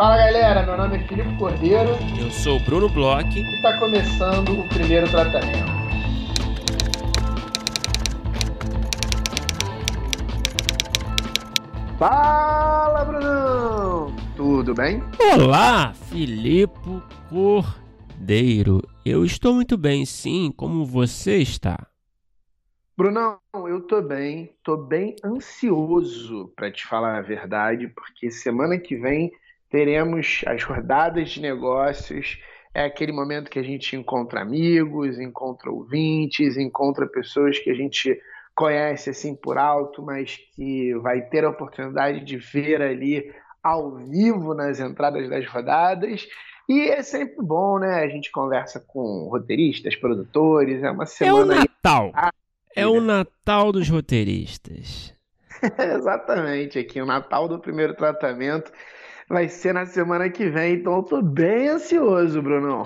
Fala galera, meu nome é Filipe Cordeiro. Eu sou o Bruno Bloch. E está começando o primeiro tratamento. Fala, Brunão! Tudo bem? Olá, Filipe Cordeiro. Eu estou muito bem, sim. Como você está? Brunão, eu tô bem, tô bem ansioso para te falar a verdade, porque semana que vem teremos as rodadas de negócios. É aquele momento que a gente encontra amigos, encontra ouvintes, encontra pessoas que a gente conhece assim por alto, mas que vai ter a oportunidade de ver ali ao vivo nas entradas das rodadas. E é sempre bom, né? A gente conversa com roteiristas, produtores, é uma semana. É o Natal. Aí... É o Natal dos roteiristas. Exatamente, aqui o Natal do primeiro tratamento vai ser na semana que vem, então eu tô bem ansioso, Brunão.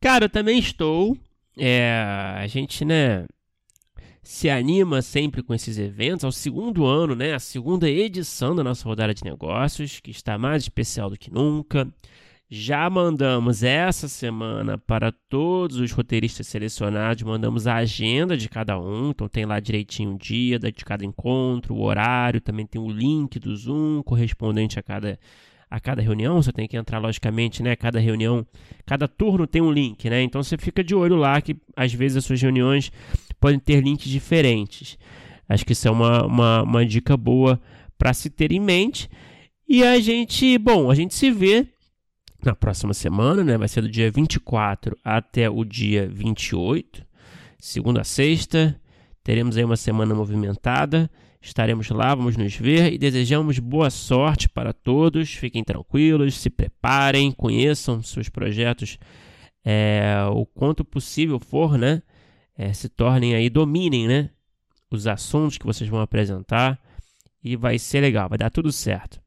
Cara, eu também estou. É, a gente, né, se anima sempre com esses eventos. Ao segundo ano, né, a segunda edição da nossa rodada de negócios, que está mais especial do que nunca. Já mandamos essa semana para todos os roteiristas selecionados, mandamos a agenda de cada um, então tem lá direitinho o dia de cada encontro, o horário, também tem o link do Zoom correspondente a cada, a cada reunião. Você tem que entrar, logicamente, né? Cada reunião, cada turno tem um link, né? Então você fica de olho lá que às vezes as suas reuniões podem ter links diferentes. Acho que isso é uma, uma, uma dica boa para se ter em mente. E a gente, bom, a gente se vê na próxima semana, né? Vai ser do dia 24 até o dia 28, segunda a sexta. Teremos aí uma semana movimentada. Estaremos lá, vamos nos ver e desejamos boa sorte para todos. Fiquem tranquilos, se preparem, conheçam seus projetos é, o quanto possível for, né? É, se tornem aí, dominem, né? Os assuntos que vocês vão apresentar e vai ser legal, vai dar tudo certo.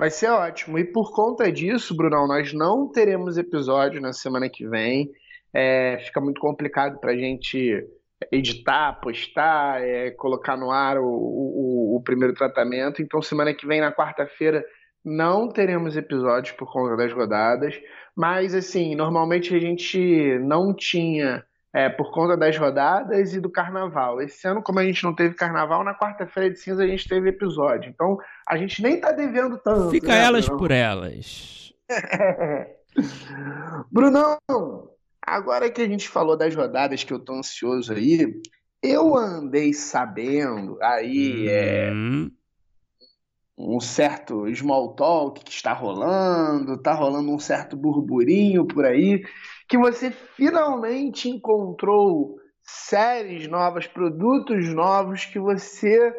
Vai ser ótimo. E por conta disso, Brunão, nós não teremos episódio na semana que vem. É, fica muito complicado para a gente editar, postar, é, colocar no ar o, o, o, primeiro tratamento. Então, semana que vem, na quarta-feira, não teremos episódios por conta das rodadas. Mas, assim, normalmente a gente não tinha é, por conta das rodadas e do carnaval. Esse ano, como a gente não teve carnaval, na quarta-feira de cinza a gente teve episódio. Então, a gente nem tá devendo tanto. Fica né, elas Bruno? por elas. Brunão, agora que a gente falou das rodadas que eu tô ansioso aí, eu andei sabendo aí é, hum. é, um certo small talk que está rolando, tá rolando um certo burburinho por aí que você finalmente encontrou séries novas, produtos novos que você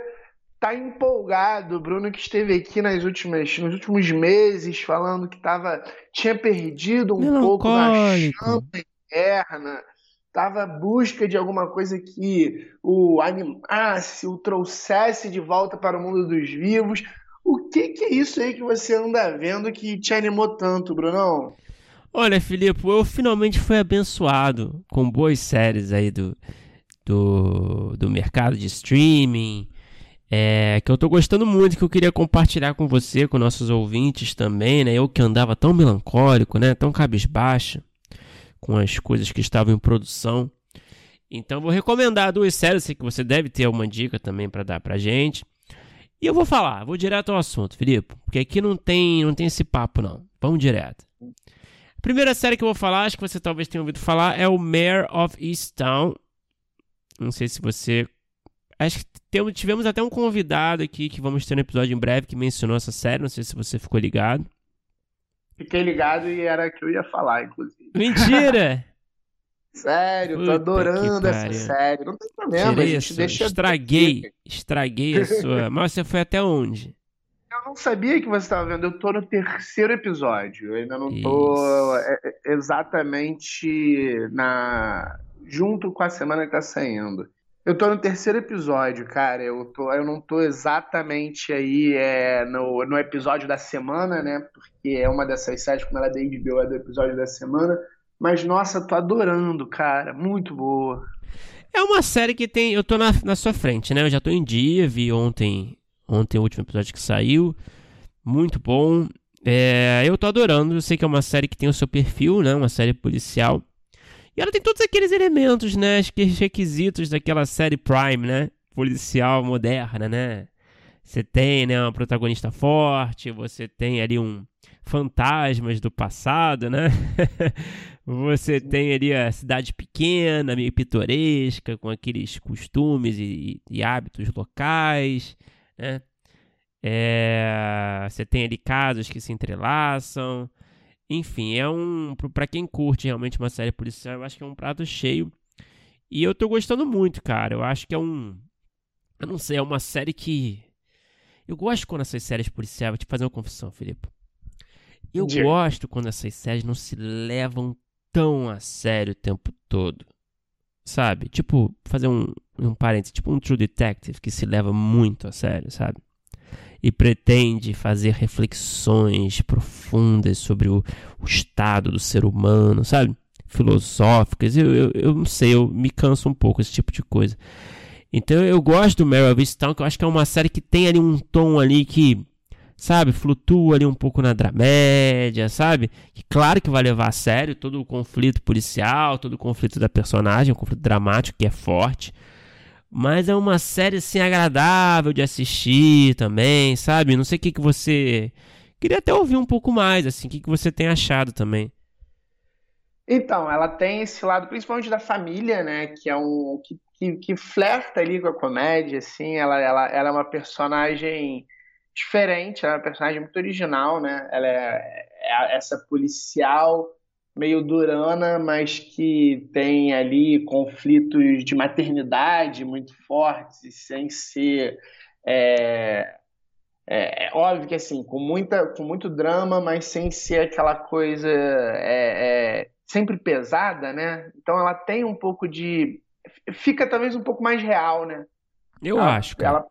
tá empolgado. Bruno que esteve aqui nas últimas, nos últimos meses falando que tava, tinha perdido um pouco da chama interna, tava à busca de alguma coisa que o animasse, o trouxesse de volta para o mundo dos vivos. O que, que é isso aí que você anda vendo que te animou tanto, Brunão? Olha, Filipe, eu finalmente fui abençoado com boas séries aí do, do, do mercado de streaming, é, que eu tô gostando muito, que eu queria compartilhar com você, com nossos ouvintes também, né? Eu que andava tão melancólico, né? Tão cabisbaixo com as coisas que estavam em produção. Então vou recomendar duas séries, sei que você deve ter alguma dica também para dar pra gente. E eu vou falar, vou direto ao assunto, Filipe, porque aqui não tem, não tem esse papo não. Vamos direto. Primeira série que eu vou falar, acho que você talvez tenha ouvido falar, é o Mayor of Easttown. Não sei se você. Acho que temos, tivemos até um convidado aqui que vamos ter um episódio em breve que mencionou essa série. Não sei se você ficou ligado. Fiquei ligado e era que eu ia falar, inclusive. Mentira! Sério, Puta tô adorando essa série. Não tem problema, Tirei a gente deixa. Estraguei, estraguei a sua. Mas você foi até onde? Não sabia que você estava vendo. Eu tô no terceiro episódio. Eu ainda não Isso. tô é, é, exatamente na junto com a semana que tá saindo. Eu tô no terceiro episódio, cara. Eu, tô, eu não tô exatamente aí é, no, no episódio da semana, né? Porque é uma dessas séries, como ela é da HBO, é do episódio da semana. Mas, nossa, tô adorando, cara. Muito boa. É uma série que tem. Eu tô na, na sua frente, né? Eu já tô em dia, vi ontem Ontem o último episódio que saiu. Muito bom. É, eu tô adorando, eu sei que é uma série que tem o seu perfil, né? Uma série policial. E ela tem todos aqueles elementos, né? Aqueles requisitos daquela série Prime, né? Policial moderna, né? Você tem, né, uma protagonista forte, você tem ali um fantasmas do passado, né? você tem ali a cidade pequena, meio pitoresca, com aqueles costumes e, e hábitos locais, né? É, você tem ali casos que se entrelaçam. Enfim, é um. para quem curte realmente uma série policial, eu acho que é um prato cheio. E eu tô gostando muito, cara. Eu acho que é um. Eu não sei, é uma série que. Eu gosto quando essas séries policiais. Vou te fazer uma confissão, Felipe. Eu gosto quando essas séries não se levam tão a sério o tempo todo. Sabe? Tipo, fazer um, um parênteses, tipo um True Detective que se leva muito a sério, sabe? e pretende fazer reflexões profundas sobre o, o estado do ser humano, sabe? Filosóficas. Eu, eu, eu não sei, eu me canso um pouco esse tipo de coisa. Então eu gosto do Mary of Easttown, que eu acho que é uma série que tem ali um tom ali que, sabe, flutua ali um pouco na dramédia, sabe? Que claro que vai levar a sério todo o conflito policial, todo o conflito da personagem, um conflito dramático que é forte. Mas é uma série assim agradável de assistir também, sabe? Não sei o que, que você. Queria até ouvir um pouco mais, assim, o que, que você tem achado também. Então, ela tem esse lado, principalmente da família, né? Que é um. que, que, que flerta ali com a comédia, assim. Ela, ela, ela é uma personagem diferente, ela é uma personagem muito original, né? Ela é, é essa policial meio durana, mas que tem ali conflitos de maternidade muito fortes, sem ser. É, é, é, óbvio que assim, com, muita, com muito drama, mas sem ser aquela coisa é, é, sempre pesada, né? Então ela tem um pouco de. Fica talvez um pouco mais real, né? Eu ela, acho. Cara. Ela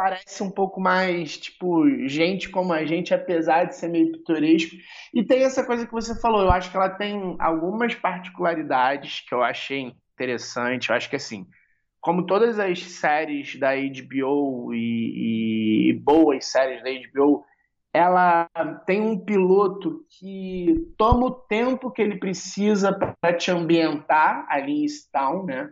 parece um pouco mais, tipo, gente como a gente, apesar de ser meio pitoresco. E tem essa coisa que você falou, eu acho que ela tem algumas particularidades que eu achei interessante. Eu acho que, assim, como todas as séries da HBO e, e boas séries da HBO, ela tem um piloto que toma o tempo que ele precisa para te ambientar ali em Stown, né?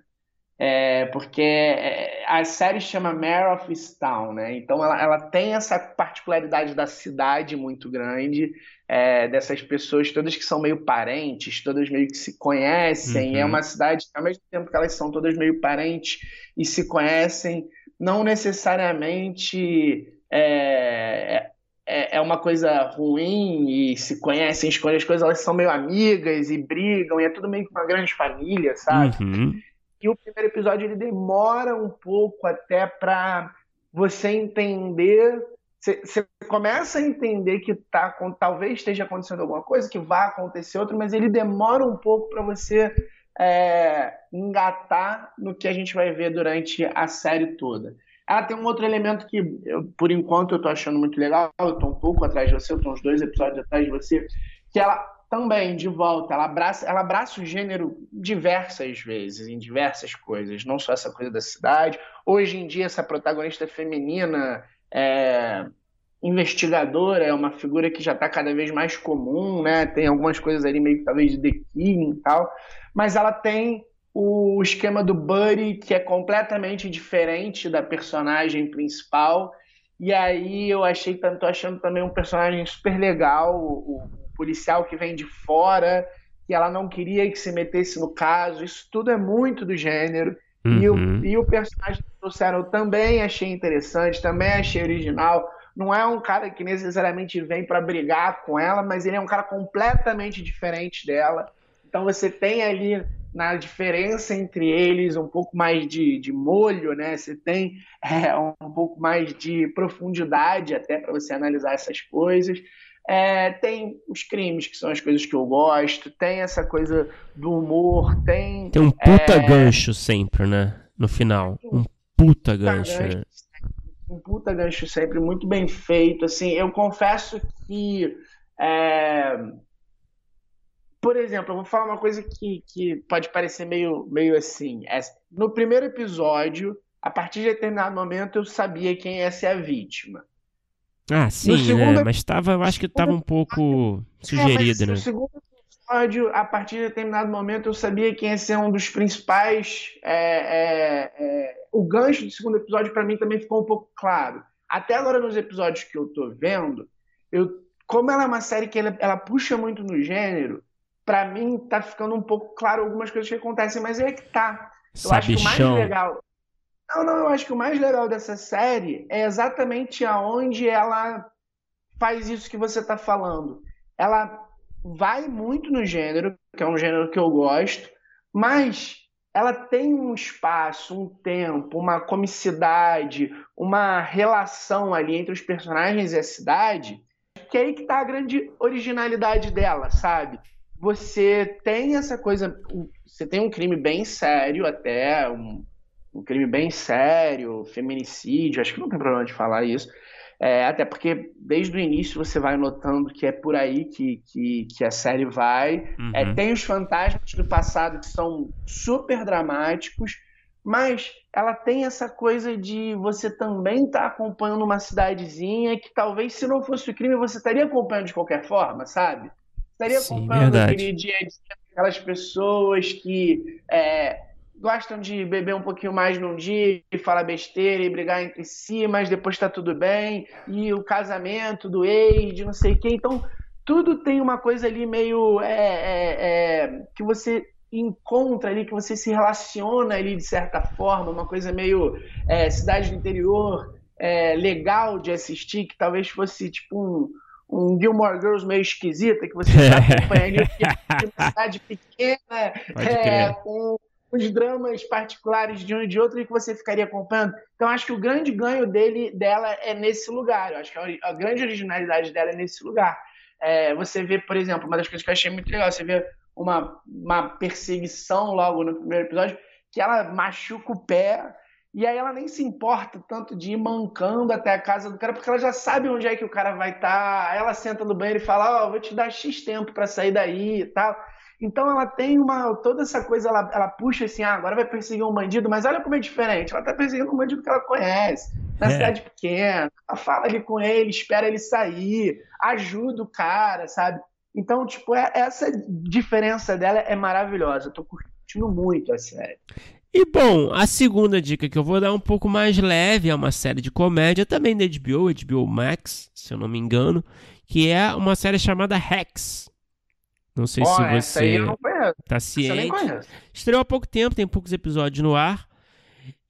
É, porque é, a série chama Mare of Easttown, né? Então ela, ela tem essa particularidade da cidade muito grande, é, dessas pessoas todas que são meio parentes, todas meio que se conhecem. É uhum. É uma cidade, ao mesmo tempo que elas são todas meio parentes e se conhecem, não necessariamente é, é, é uma coisa ruim e se conhecem, escolhem as coisas, elas são meio amigas e brigam, e é tudo meio que uma grande família, sabe? Uhum. E o primeiro episódio ele demora um pouco até para você entender. Você começa a entender que tá, talvez esteja acontecendo alguma coisa, que vai acontecer outra, mas ele demora um pouco para você é, engatar no que a gente vai ver durante a série toda. Ela tem um outro elemento que, eu, por enquanto, eu tô achando muito legal. Eu tô um pouco atrás de você, eu tô uns dois episódios atrás de você, que ela também, de volta, ela abraça, ela abraça o gênero diversas vezes, em diversas coisas, não só essa coisa da cidade. Hoje em dia, essa protagonista feminina é, investigadora é uma figura que já está cada vez mais comum, né? Tem algumas coisas ali meio que talvez de The King e tal, mas ela tem o esquema do Buddy, que é completamente diferente da personagem principal. E aí eu achei, tô achando também um personagem super legal, o, policial que vem de fora, que ela não queria que se metesse no caso. Isso tudo é muito do gênero. Uhum. E, o, uhum. e o personagem que trouxeram eu também achei interessante, também achei original. Não é um cara que necessariamente vem para brigar com ela, mas ele é um cara completamente diferente dela. Então você tem ali na diferença entre eles um pouco mais de, de molho, né? Você tem é, um pouco mais de profundidade até para você analisar essas coisas. É, tem os crimes, que são as coisas que eu gosto, tem essa coisa do humor, tem. Tem um puta é... gancho sempre, né? No final. Um puta gancho, né? Um puta gancho sempre, muito bem feito. Assim, eu confesso que. É... Por exemplo, eu vou falar uma coisa que, que pode parecer meio, meio assim. É, no primeiro episódio, a partir de determinado momento, eu sabia quem ia ser a vítima. Ah, sim, né? segundo... mas tava, eu acho que estava um pouco sugerido, é, né? No segundo episódio, a partir de determinado momento, eu sabia que ia ser um dos principais. É, é, é o gancho do segundo episódio, para mim, também ficou um pouco claro. Até agora, nos episódios que eu tô vendo, eu, como ela é uma série que ela, ela puxa muito no gênero, para mim tá ficando um pouco claro algumas coisas que acontecem, mas é que tá. Eu acho que o mais legal. Não, não, eu acho que o mais legal dessa série é exatamente aonde ela faz isso que você está falando. Ela vai muito no gênero, que é um gênero que eu gosto, mas ela tem um espaço, um tempo, uma comicidade, uma relação ali entre os personagens e a cidade, que é aí que está a grande originalidade dela, sabe? Você tem essa coisa, você tem um crime bem sério até, um, um crime bem sério, feminicídio, acho que não tem problema de falar isso. É, até porque desde o início você vai notando que é por aí que, que, que a série vai. Uhum. É, tem os fantasmas do passado que são super dramáticos, mas ela tem essa coisa de você também estar tá acompanhando uma cidadezinha que talvez se não fosse o crime você estaria acompanhando de qualquer forma, sabe? Estaria Sim, acompanhando verdade. aquele dia a dia aquelas pessoas que é, gostam de beber um pouquinho mais num dia e falar besteira e brigar entre si, mas depois tá tudo bem, e o casamento do ex, de não sei o quê. Então, tudo tem uma coisa ali meio é, é, é, que você encontra ali, que você se relaciona ali de certa forma, uma coisa meio é, cidade do interior, é, legal de assistir, que talvez fosse tipo um, um Gilmore Girls meio esquisita, que você já acompanha ali uma cidade pequena, é, com os dramas particulares de um e de outro e que você ficaria acompanhando. Então, acho que o grande ganho dele, dela é nesse lugar. Eu acho que a, grande originalidade dela é nesse lugar. É, você vê, por exemplo, uma das coisas que eu achei muito legal, você vê uma, uma perseguição logo no primeiro episódio, que ela machuca o pé e aí ela nem se importa tanto de ir mancando até a casa do cara, porque ela já sabe onde é que o cara vai estar. Tá. Aí ela senta no banheiro e fala: Ó, oh, vou te dar X tempo para sair daí e tal. Então ela tem uma. Toda essa coisa, ela, ela puxa assim, ah, agora vai perseguir um bandido, mas olha como é diferente. Ela tá perseguindo um bandido que ela conhece, na é. cidade pequena. Ela fala ali com ele, espera ele sair, ajuda o cara, sabe? Então, tipo, é, essa diferença dela é maravilhosa. Eu tô curtindo muito a série. E bom, a segunda dica que eu vou dar é um pouco mais leve, é uma série de comédia, também da HBO, HBO Max, se eu não me engano, que é uma série chamada Hacks. Não sei oh, se você tá ciente. Estreou há pouco tempo, tem poucos episódios no ar.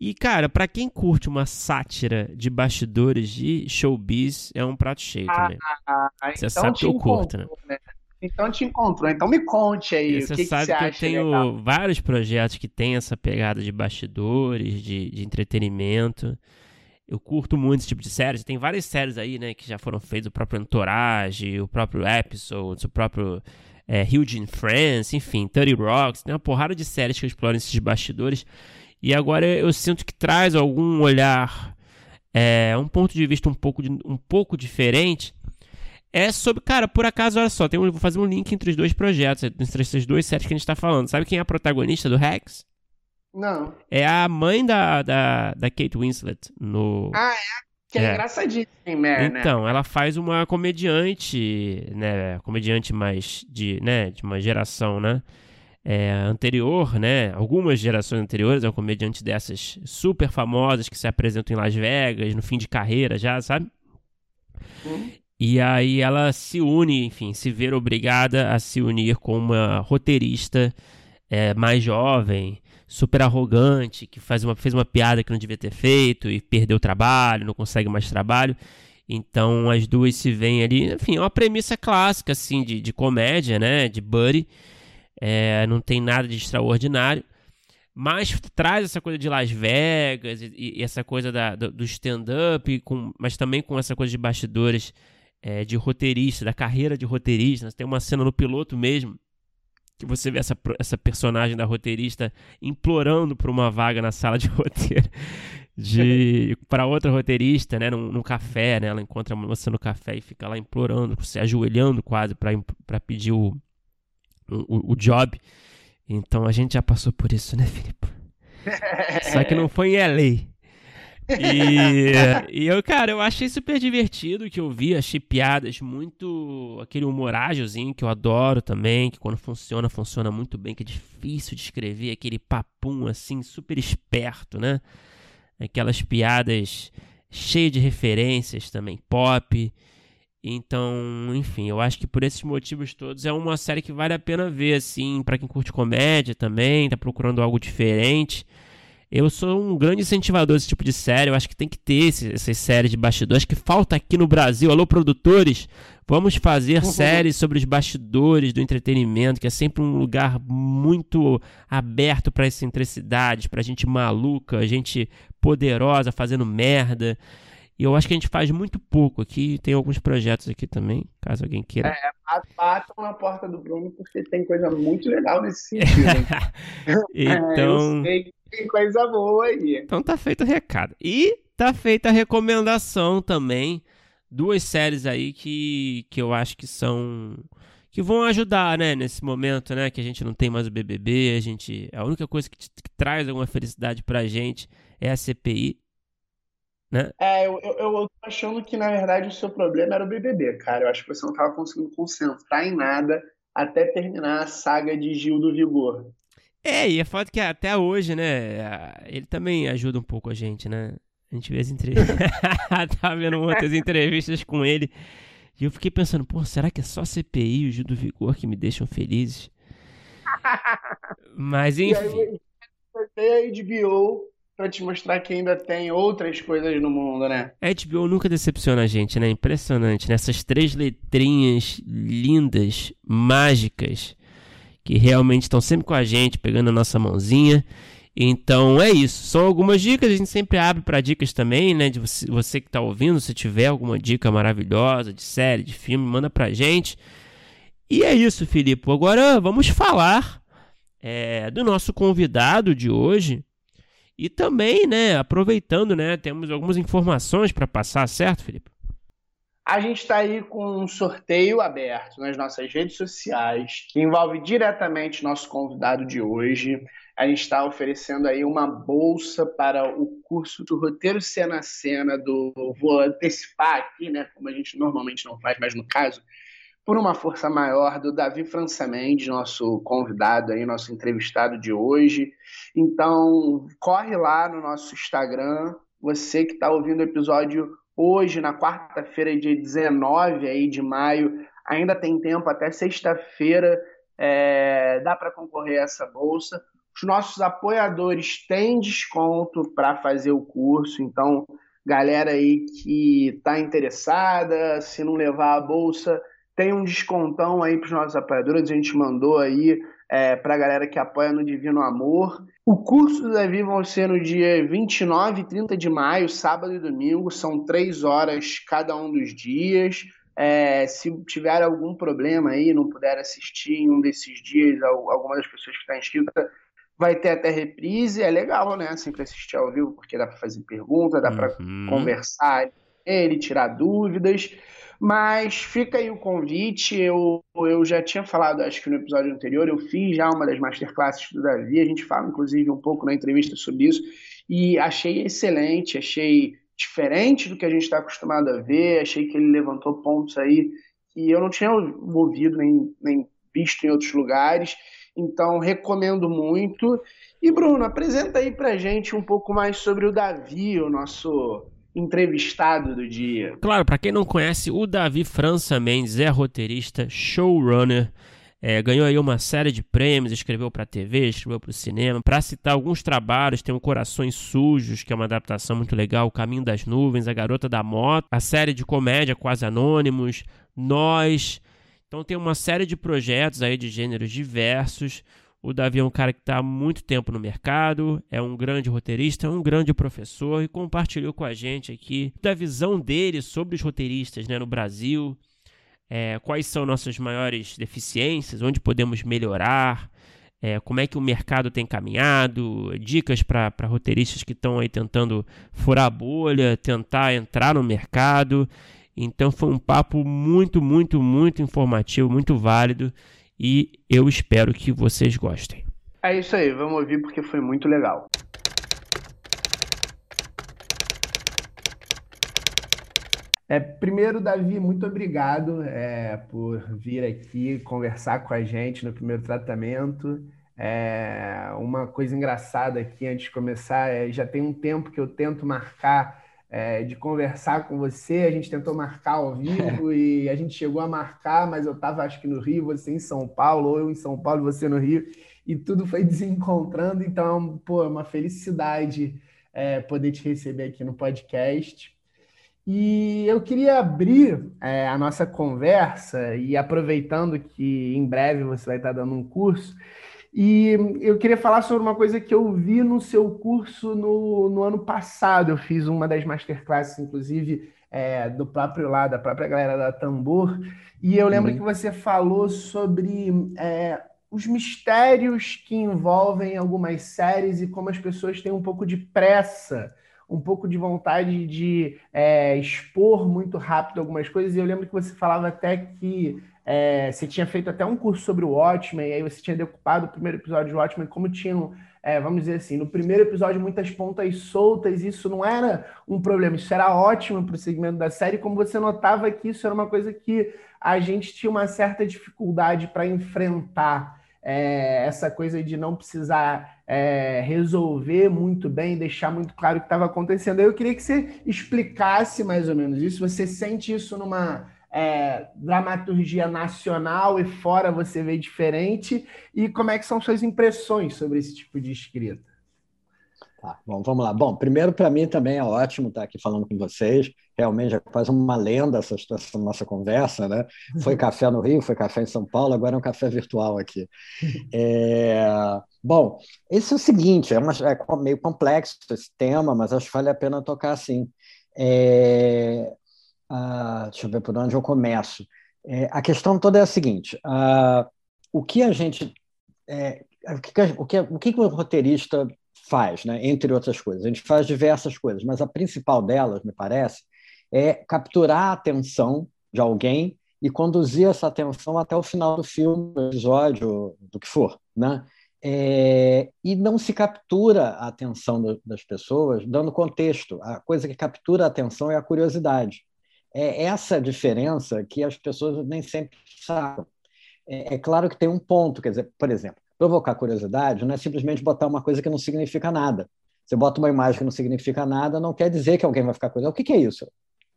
E, cara, para quem curte uma sátira de bastidores de showbiz, é um prato cheio ah, também. Ah, você então sabe que eu curto, né? né? Então te encontrou. Então me conte aí. Você o que sabe que, você que eu tenho legal. vários projetos que tem essa pegada de bastidores, de, de entretenimento. Eu curto muito esse tipo de séries. Tem várias séries aí, né, que já foram feitas, o próprio Entourage, o próprio Episodes, o próprio é, Huge in France, enfim, 30 Rocks, tem uma porrada de séries que exploram esses bastidores. E agora eu sinto que traz algum olhar, é, um ponto de vista um pouco, de, um pouco diferente. É sobre, cara, por acaso, olha só, tem um, vou fazer um link entre os dois projetos, entre essas duas séries que a gente está falando. Sabe quem é a protagonista do Rex? Não. É a mãe da, da, da Kate Winslet no. Ah, é que é, é. engraçadíssima, né? Então, ela faz uma comediante, né? Comediante mais de, né? De uma geração, né? É, anterior, né? Algumas gerações anteriores, é uma comediante dessas super famosas que se apresentam em Las Vegas, no fim de carreira já, sabe? Hum. E aí ela se une, enfim, se ver obrigada a se unir com uma roteirista é, mais jovem, super arrogante, que faz uma, fez uma piada que não devia ter feito e perdeu o trabalho, não consegue mais trabalho. Então as duas se veem ali. Enfim, é uma premissa clássica, assim, de, de comédia, né? De buddy. É, não tem nada de extraordinário. Mas traz essa coisa de Las Vegas e, e essa coisa da, do, do stand-up, mas também com essa coisa de bastidores é, de roteirista, da carreira de roteirista. Tem uma cena no piloto mesmo que você vê essa, essa personagem da roteirista implorando por uma vaga na sala de roteiro de para outra roteirista, né, num, num, café, né, ela encontra a moça no café e fica lá implorando, se ajoelhando quase para pedir o, o, o job. Então a gente já passou por isso, né, Filipe? Só que não foi em LA. E, e, eu, cara, eu achei super divertido que eu vi, achei piadas muito. aquele humor ágilzinho que eu adoro também, que quando funciona, funciona muito bem, que é difícil de escrever, aquele papum assim, super esperto, né? Aquelas piadas cheias de referências também, pop. Então, enfim, eu acho que por esses motivos todos é uma série que vale a pena ver, assim, para quem curte comédia também, tá procurando algo diferente. Eu sou um grande incentivador desse tipo de série. Eu acho que tem que ter esse, essas séries de bastidores que falta aqui no Brasil. Alô, produtores, vamos fazer uhum. séries sobre os bastidores do entretenimento, que é sempre um lugar muito aberto para excentricidades, para gente maluca, gente poderosa fazendo merda. E eu acho que a gente faz muito pouco aqui. Tem alguns projetos aqui também, caso alguém queira. É, batam na porta do Bruno porque tem coisa muito legal nesse sentido. então. É, eu sei tem coisa boa aí. Então tá feito o recado. E tá feita a recomendação também. Duas séries aí que, que eu acho que são. que vão ajudar, né, nesse momento, né? Que a gente não tem mais o BBB, a gente. A única coisa que, que traz alguma felicidade pra gente é a CPI. Né? É, eu, eu, eu tô achando que, na verdade, o seu problema era o BBB, cara. Eu acho que você não tava conseguindo concentrar em nada até terminar a saga de Gil do Vigor. É, e é foda que até hoje, né, ele também ajuda um pouco a gente, né? A gente vê as entrevistas. Tava vendo muitas entrevistas com ele. E eu fiquei pensando, pô, será que é só CPI e o Gil do Vigor que me deixam felizes? Mas enfim. E aí, a HBO pra te mostrar que ainda tem outras coisas no mundo, né? A HBO nunca decepciona a gente, né? Impressionante, né? Essas três letrinhas lindas, mágicas que realmente estão sempre com a gente, pegando a nossa mãozinha. Então é isso. São algumas dicas, a gente sempre abre para dicas também, né? De você, você que está ouvindo, se tiver alguma dica maravilhosa de série, de filme, manda pra gente. E é isso, Filipe. Agora vamos falar é, do nosso convidado de hoje. E também, né, aproveitando, né, temos algumas informações para passar, certo, Felipe? A gente está aí com um sorteio aberto nas nossas redes sociais, que envolve diretamente nosso convidado de hoje. A gente está oferecendo aí uma bolsa para o curso do roteiro cena a cena do. Vou antecipar aqui, né? Como a gente normalmente não faz, mas no caso, por uma força maior do Davi França Mendes, nosso convidado aí, nosso entrevistado de hoje. Então, corre lá no nosso Instagram. Você que está ouvindo o episódio Hoje, na quarta-feira, dia 19 aí de maio, ainda tem tempo até sexta-feira, é, dá para concorrer a essa bolsa. Os nossos apoiadores têm desconto para fazer o curso, então, galera aí que está interessada, se não levar a bolsa, tem um descontão aí para os nossos apoiadores. A gente mandou aí é, para a galera que apoia no Divino Amor. O curso do Davi vão ser no dia 29 e 30 de maio, sábado e domingo, são três horas cada um dos dias. É, se tiver algum problema aí, não puder assistir em um desses dias, alguma das pessoas que está inscrita, vai ter até reprise. É legal, né? Sempre assistir ao vivo, porque dá para fazer pergunta, dá para uhum. conversar ele, tirar dúvidas. Mas fica aí o convite. Eu, eu já tinha falado, acho que no episódio anterior, eu fiz já uma das masterclasses do Davi. A gente fala, inclusive, um pouco na entrevista sobre isso. E achei excelente, achei diferente do que a gente está acostumado a ver. Achei que ele levantou pontos aí que eu não tinha ouvido nem, nem visto em outros lugares. Então, recomendo muito. E, Bruno, apresenta aí pra gente um pouco mais sobre o Davi, o nosso entrevistado do dia. Claro, para quem não conhece, o Davi França Mendes é roteirista, showrunner, é, ganhou aí uma série de prêmios, escreveu para TV, escreveu para o cinema. Para citar alguns trabalhos, tem o Corações Sujos, que é uma adaptação muito legal, O Caminho das Nuvens, A Garota da Moto, a série de comédia Quase Anônimos, Nós. Então tem uma série de projetos aí de gêneros diversos. O Davi é um cara que está há muito tempo no mercado, é um grande roteirista, um grande professor e compartilhou com a gente aqui da visão dele sobre os roteiristas né, no Brasil, é, quais são nossas maiores deficiências, onde podemos melhorar, é, como é que o mercado tem caminhado, dicas para roteiristas que estão aí tentando furar a bolha, tentar entrar no mercado. Então foi um papo muito, muito, muito informativo, muito válido e eu espero que vocês gostem. É isso aí, vamos ouvir porque foi muito legal. É, primeiro, Davi, muito obrigado é, por vir aqui conversar com a gente no primeiro tratamento. É, uma coisa engraçada aqui antes de começar é já tem um tempo que eu tento marcar é, de conversar com você. A gente tentou marcar ao vivo e a gente chegou a marcar, mas eu estava acho que no Rio, você em São Paulo, ou eu em São Paulo, você no Rio, e tudo foi desencontrando. Então, pô, é uma felicidade é, poder te receber aqui no podcast. E eu queria abrir é, a nossa conversa e aproveitando que em breve você vai estar dando um curso, e eu queria falar sobre uma coisa que eu vi no seu curso no, no ano passado. Eu fiz uma das masterclasses, inclusive, é, do próprio lado, da própria galera da Tambor, e eu lembro uhum. que você falou sobre é, os mistérios que envolvem algumas séries e como as pessoas têm um pouco de pressa um pouco de vontade de é, expor muito rápido algumas coisas. E eu lembro que você falava até que é, você tinha feito até um curso sobre o Watchmen, e aí você tinha decupado o primeiro episódio de Watchmen como tinham, é, vamos dizer assim, no primeiro episódio muitas pontas soltas, isso não era um problema, isso era ótimo para o segmento da série, como você notava que isso era uma coisa que a gente tinha uma certa dificuldade para enfrentar é, essa coisa de não precisar é, resolver muito bem, deixar muito claro o que estava acontecendo. Eu queria que você explicasse mais ou menos isso. Você sente isso numa é, dramaturgia nacional e fora você vê diferente? E como é que são suas impressões sobre esse tipo de escrita? Tá, bom, vamos lá. Bom, primeiro, para mim também é ótimo estar aqui falando com vocês. Realmente é quase uma lenda essa, essa nossa conversa, né? Foi café no Rio, foi café em São Paulo, agora é um café virtual aqui. É... Bom, esse é o seguinte, é, uma, é meio complexo esse tema, mas acho que vale a pena tocar assim. É... Ah, deixa eu ver por onde eu começo. É, a questão toda é a seguinte: ah, o que a gente. É, o, que, o, que, o que o roteirista faz, né? entre outras coisas. A gente faz diversas coisas, mas a principal delas, me parece, é capturar a atenção de alguém e conduzir essa atenção até o final do filme, do episódio, do que for. Né? É, e não se captura a atenção das pessoas dando contexto. A coisa que captura a atenção é a curiosidade. É essa diferença que as pessoas nem sempre sabem. É, é claro que tem um ponto, quer dizer, por exemplo, provocar curiosidade não é simplesmente botar uma coisa que não significa nada. Você bota uma imagem que não significa nada, não quer dizer que alguém vai ficar curioso. O que, que é isso?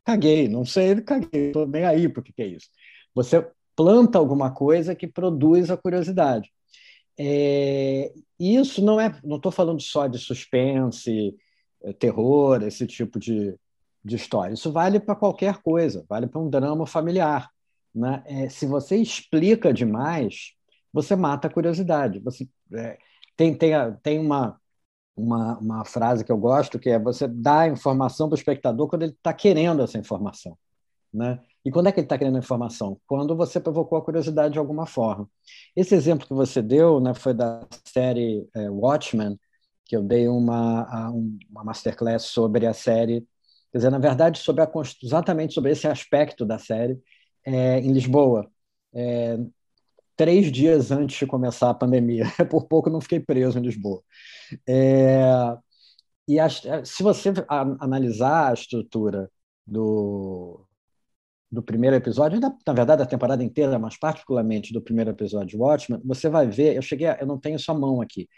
Caguei, não sei, caguei, estou nem aí para o que, que é isso. Você planta alguma coisa que produz a curiosidade. É, isso não é, não estou falando só de suspense, terror, esse tipo de, de história. Isso vale para qualquer coisa, vale para um drama familiar. Né? É, se você explica demais, você mata a curiosidade. Você é, tem, tem, tem uma, uma, uma frase que eu gosto que é você dá a informação para o espectador quando ele está querendo essa informação, né? E quando é que ele está querendo a informação? Quando você provocou a curiosidade de alguma forma. Esse exemplo que você deu né, foi da série é, Watchmen, que eu dei uma, uma masterclass sobre a série, quer dizer, na verdade, sobre a, exatamente sobre esse aspecto da série é, em Lisboa. É, três dias antes de começar a pandemia. Por pouco não fiquei preso em Lisboa. É, e se você analisar a estrutura do, do primeiro episódio, na, na verdade a temporada inteira, mas particularmente do primeiro episódio de Watchmen, você vai ver, eu cheguei, a, eu não tenho sua mão aqui,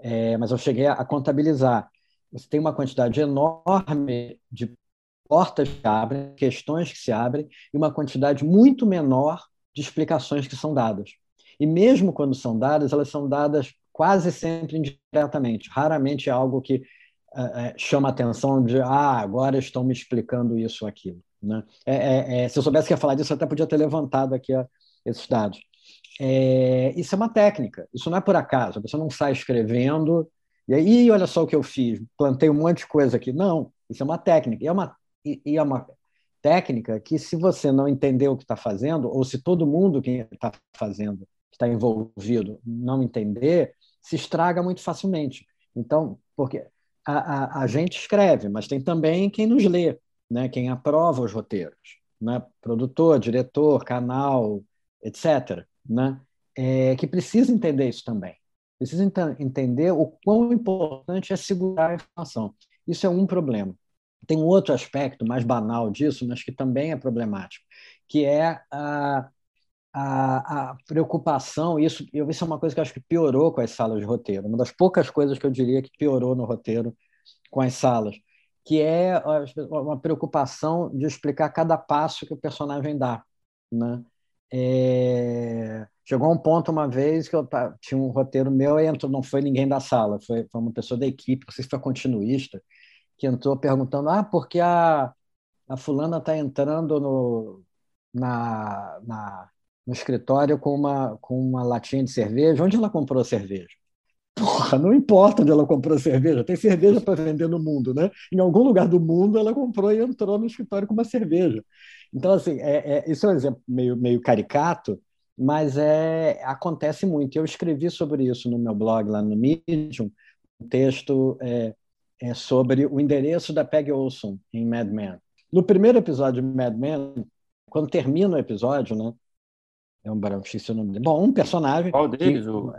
é, mas eu cheguei a, a contabilizar. Você tem uma quantidade enorme de portas que abrem, questões que se abrem, e uma quantidade muito menor de explicações que são dadas. E mesmo quando são dadas, elas são dadas quase sempre indiretamente. Raramente é algo que é, chama atenção de, ah, agora estão me explicando isso ou aquilo. Né? É, é, é, se eu soubesse que ia falar disso, eu até podia ter levantado aqui esses dados. É, isso é uma técnica, isso não é por acaso. A pessoa não sai escrevendo e aí, olha só o que eu fiz, plantei um monte de coisa aqui. Não, isso é uma técnica. E é uma, e, e é uma técnica que, se você não entender o que está fazendo, ou se todo mundo que está fazendo está envolvido não entender, se estraga muito facilmente. Então, porque a, a, a, gente escreve, mas tem também quem nos lê, né? quem aprova os roteiros, né? produtor, diretor, canal, etc. Né? É, que precisa entender isso também. Precisa ent entender o quão importante é segurar a informação. Isso é um problema. Tem um outro aspecto mais banal disso, mas que também é problemático, que é a, a, a preocupação. Isso, eu isso é uma coisa que acho que piorou com as salas de roteiro. Uma das poucas coisas que eu diria que piorou no roteiro com as salas, que é uma preocupação de explicar cada passo que o personagem dá, né? É... Chegou um ponto uma vez que eu tinha um roteiro meu e entrou, não foi ninguém da sala, foi, foi uma pessoa da equipe, não sei se foi continuista, que entrou perguntando: ah, porque a, a fulana está entrando no, na, na, no escritório com uma, com uma latinha de cerveja, onde ela comprou cerveja? Porra, não importa onde ela comprou cerveja, tem cerveja para vender no mundo, né? Em algum lugar do mundo ela comprou e entrou no escritório com uma cerveja. Então, assim, é, é, isso é um exemplo meio, meio caricato, mas é, acontece muito. Eu escrevi sobre isso no meu blog lá no Medium, um texto é, é sobre o endereço da Peg Olson em Mad Men. No primeiro episódio de Mad Men, quando termina o episódio, né? É um branco, esqueci o nome dele. Bom, um personagem. Qual deles? Que, o...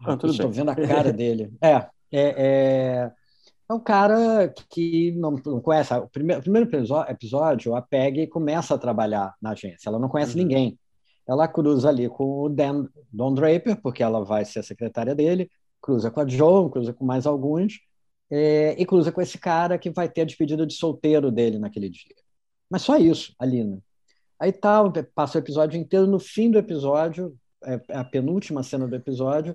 ah, estou bem. vendo a cara dele. É, é, é, é um cara que não, não conhece. O primeiro, o primeiro episódio, a Peg começa a trabalhar na agência. Ela não conhece uhum. ninguém ela cruza ali com o Dan, Don Draper, porque ela vai ser a secretária dele, cruza com a Joan, cruza com mais alguns, é, e cruza com esse cara que vai ter a despedida de solteiro dele naquele dia. Mas só isso, ali, né? Aí tá, passa o episódio inteiro, no fim do episódio, é, é a penúltima cena do episódio,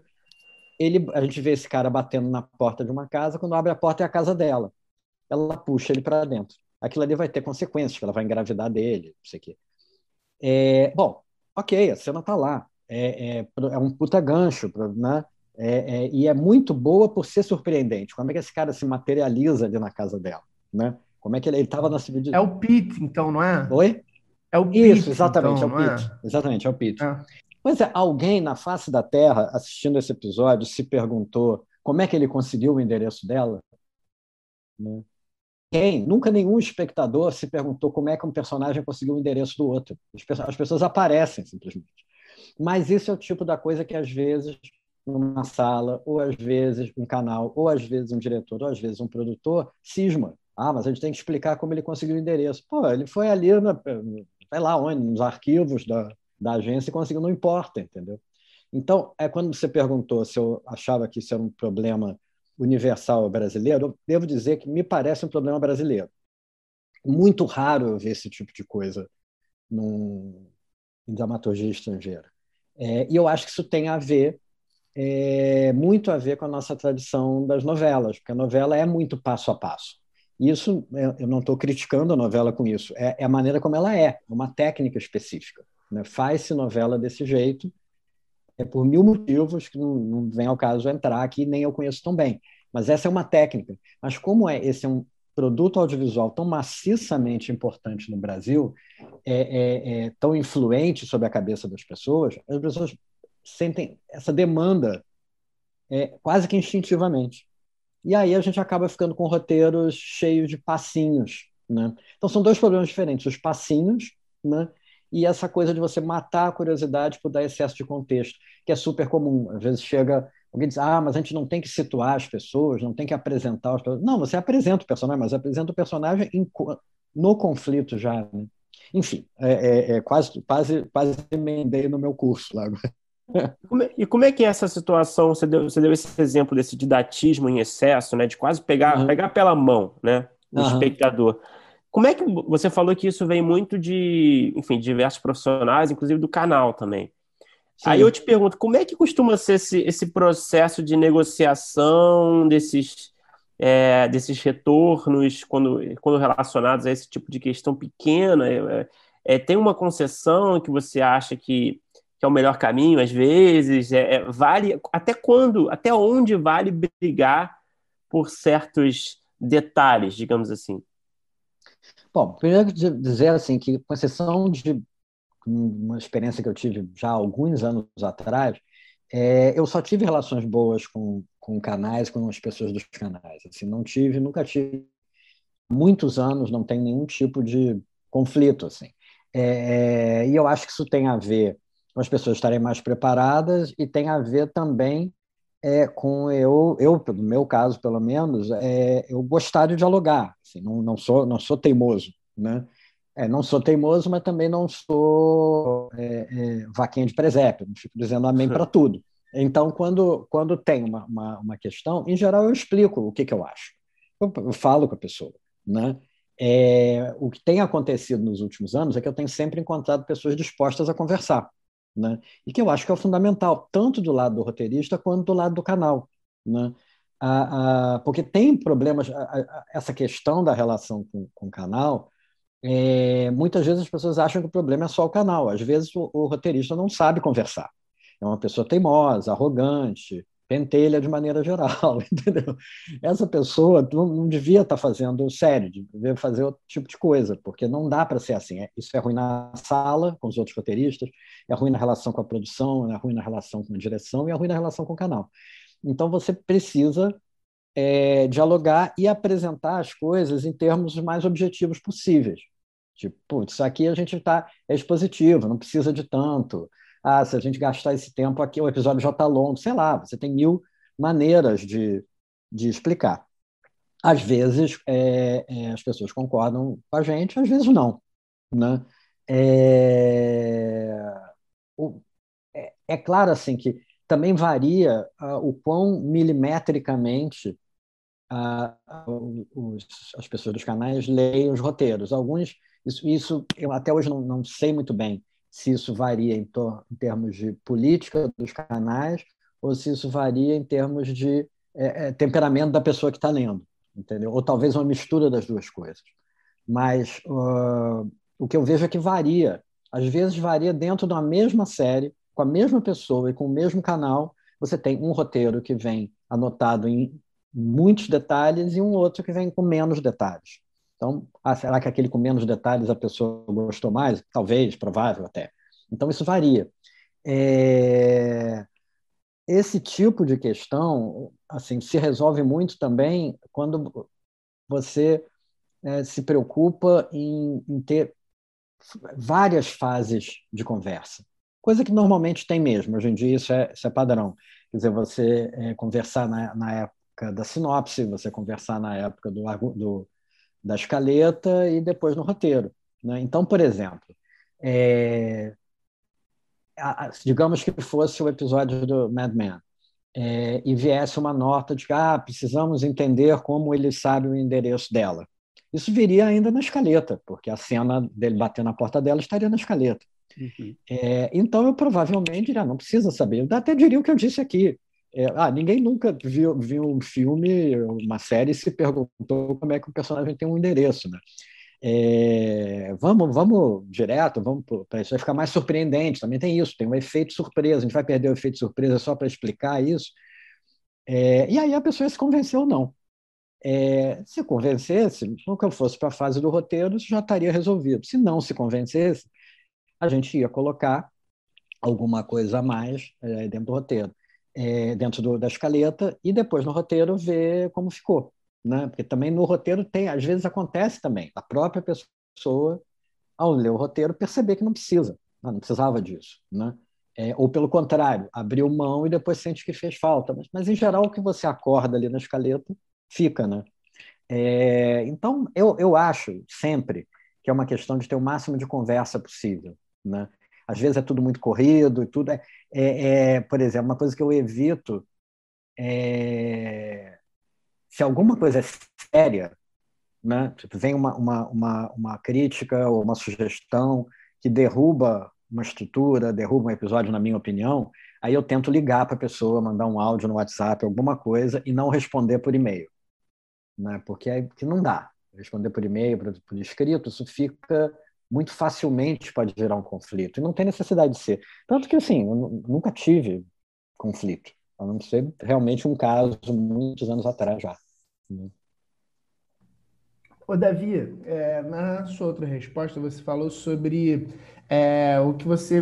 ele, a gente vê esse cara batendo na porta de uma casa, quando abre a porta é a casa dela. Ela puxa ele para dentro. Aquilo ali vai ter consequências, que ela vai engravidar dele, não sei o quê. É, bom, ok, a cena está lá. É, é, é, um puta gancho, né? É, é, e é muito boa por ser surpreendente. Como é que esse cara se materializa ali na casa dela, né? Como é que ele estava na civil É o Pete, então, não é? Oi? É o Pete, Isso, exatamente, então, é o Pete. É? Exatamente, é o Pete. É. Mas é, alguém na face da Terra, assistindo esse episódio, se perguntou como é que ele conseguiu o endereço dela? Né? Quem? Nunca nenhum espectador se perguntou como é que um personagem conseguiu o endereço do outro. As pessoas aparecem, simplesmente. Mas isso é o tipo da coisa que, às vezes, numa sala, ou às vezes um canal, ou às vezes um diretor, ou às vezes um produtor, cisma. Ah, mas a gente tem que explicar como ele conseguiu o endereço. Pô, ele foi ali, na, sei lá onde, nos arquivos da, da agência e conseguiu, não importa, entendeu? Então, é quando você perguntou se eu achava que isso era um problema universal brasileiro, eu devo dizer que me parece um problema brasileiro. Muito raro eu ver esse tipo de coisa num, em dramaturgia estrangeira. É, e eu acho que isso tem a ver, é, muito a ver com a nossa tradição das novelas, porque a novela é muito passo a passo. Isso, eu não estou criticando a novela com isso, é, é, a maneira como ela é, é uma técnica específica. Né? Faz-se novela desse jeito, é por mil motivos que não, não vem ao caso entrar aqui, nem eu conheço tão bem. Mas essa é uma técnica. Mas como é esse é um produto audiovisual tão maciçamente importante no Brasil, é, é, é tão influente sobre a cabeça das pessoas, as pessoas sentem essa demanda é, quase que instintivamente. E aí a gente acaba ficando com roteiros cheios de passinhos. Né? Então são dois problemas diferentes: os passinhos né? e essa coisa de você matar a curiosidade por dar excesso de contexto, que é super comum. Às vezes chega alguém diz, ah, mas a gente não tem que situar as pessoas, não tem que apresentar as pessoas. Não, você apresenta o personagem, mas apresenta o personagem em, no conflito já. Né? Enfim, é, é, é, quase, quase, quase emendei no meu curso lá agora. E como é que é essa situação? Você deu, você deu esse exemplo desse didatismo em excesso, né? De quase pegar, uhum. pegar pela mão, né? O uhum. espectador. Como é que você falou que isso vem muito de, enfim, diversos profissionais, inclusive do canal também. Sim. Aí eu te pergunto, como é que costuma ser esse, esse processo de negociação desses, é, desses retornos quando, quando relacionados a esse tipo de questão pequena? É, é, tem uma concessão que você acha que, que é o melhor caminho, às vezes? É, é vale até quando, até onde vale brigar por certos detalhes, digamos assim? Bom, primeiro dizer assim que, com exceção de uma experiência que eu tive já alguns anos atrás, é, eu só tive relações boas com, com canais, com as pessoas dos canais. Assim, não tive, nunca tive, muitos anos não tem nenhum tipo de conflito. Assim. É, é, e eu acho que isso tem a ver as pessoas estarem mais preparadas e tem a ver também é com eu, eu no meu caso pelo menos, é, eu gostar de dialogar. Assim, não, não sou não sou teimoso, né? É, não sou teimoso, mas também não sou é, é, vaquinha de presépio, não fico dizendo amém para tudo. Então, quando, quando tem uma, uma, uma, questão, em geral eu explico o que, que eu acho. Eu, eu falo com a pessoa. Né? É, o que tem acontecido nos últimos anos é que eu tenho sempre encontrado pessoas dispostas a conversar. Né? E que eu acho que é fundamental, tanto do lado do roteirista quanto do lado do canal. Né? A, a, porque tem problemas, a, essa questão da relação com, com o canal é, muitas vezes as pessoas acham que o problema é só o canal. Às vezes o, o roteirista não sabe conversar. É uma pessoa teimosa, arrogante, pentelha de maneira geral, entendeu? Essa pessoa não, não devia estar fazendo sério, devia fazer outro tipo de coisa, porque não dá para ser assim. É, isso é ruim na sala com os outros roteiristas, é ruim na relação com a produção, é ruim na relação com a direção e é ruim na relação com o canal. Então você precisa é, dialogar e apresentar as coisas em termos mais objetivos possíveis. Tipo, putz, isso aqui a gente está é expositivo, não precisa de tanto. Ah, se a gente gastar esse tempo aqui, o episódio já está longo. Sei lá, você tem mil maneiras de, de explicar. Às vezes é, é, as pessoas concordam com a gente, às vezes não. Né? É, o, é, é claro assim que também varia uh, o quão milimetricamente os, as pessoas dos canais leem os roteiros. Alguns, isso, isso eu até hoje não, não sei muito bem se isso varia em, em, termos de política dos canais ou se isso varia em termos de é, é, temperamento da pessoa que está lendo, entendeu? Ou talvez uma mistura das duas coisas. Mas uh, o que eu vejo é que varia. Às vezes varia dentro da mesma série, com a mesma pessoa e com o mesmo canal. Você tem um roteiro que vem anotado em muitos detalhes e um outro que vem com menos detalhes. Então, ah, será que aquele com menos detalhes a pessoa gostou mais? Talvez, provável até. Então, isso varia. É... Esse tipo de questão assim se resolve muito também quando você é, se preocupa em, em, ter várias fases de conversa, coisa que normalmente tem mesmo. Hoje em dia isso é, isso é padrão. Quer dizer, você é, conversar na, na época da sinopse, você conversar na época do, do da escaleta e depois no roteiro. Né? Então, por exemplo, é, a, digamos que fosse o episódio do Mad Men é, e viesse uma nota de que ah, precisamos entender como ele sabe o endereço dela. Isso viria ainda na escaleta, porque a cena dele bater na porta dela estaria na escaleta. Uhum. É, então eu provavelmente diria, não precisa saber. Eu até diria o que eu disse aqui. É, ah, ninguém nunca viu, viu um filme, uma série, e se perguntou como é que o personagem tem um endereço, né? É, vamos, vamos direto, vamos para isso vai ficar mais surpreendente. Também tem isso, tem um efeito surpresa. A gente vai perder o efeito surpresa só para explicar isso. É, e aí a pessoa se convenceu ou não. É, se convencesse, nunca fosse para a fase do roteiro, isso já estaria resolvido. Se não se convencesse, a gente ia colocar alguma coisa a mais é, dentro do roteiro é, dentro do, da escaleta e depois no roteiro ver como ficou. Né? Porque também no roteiro tem, às vezes acontece também, a própria pessoa, ao ler o roteiro, perceber que não precisa, não, não precisava disso. Né? É, ou pelo contrário, abriu mão e depois sente que fez falta. Mas, mas em geral, o que você acorda ali na escaleta fica. Né? É, então, eu, eu acho sempre que é uma questão de ter o máximo de conversa possível. Né? Às vezes é tudo muito corrido e tudo. É, é, é por exemplo, uma coisa que eu evito é se alguma coisa é séria, né? Tipo, vem uma, uma, uma, uma crítica ou uma sugestão que derruba uma estrutura, derruba um episódio, na minha opinião, aí eu tento ligar para a pessoa, mandar um áudio no WhatsApp, alguma coisa, e não responder por e-mail. Né? Porque, é, porque não dá. Responder por e-mail, por, por escrito, isso fica muito facilmente pode gerar um conflito. E não tem necessidade de ser. Tanto que, assim, eu nunca tive conflito. A não ser realmente um caso muitos anos atrás já. Né? Ô, Davi, é, na sua outra resposta, você falou sobre é, o que você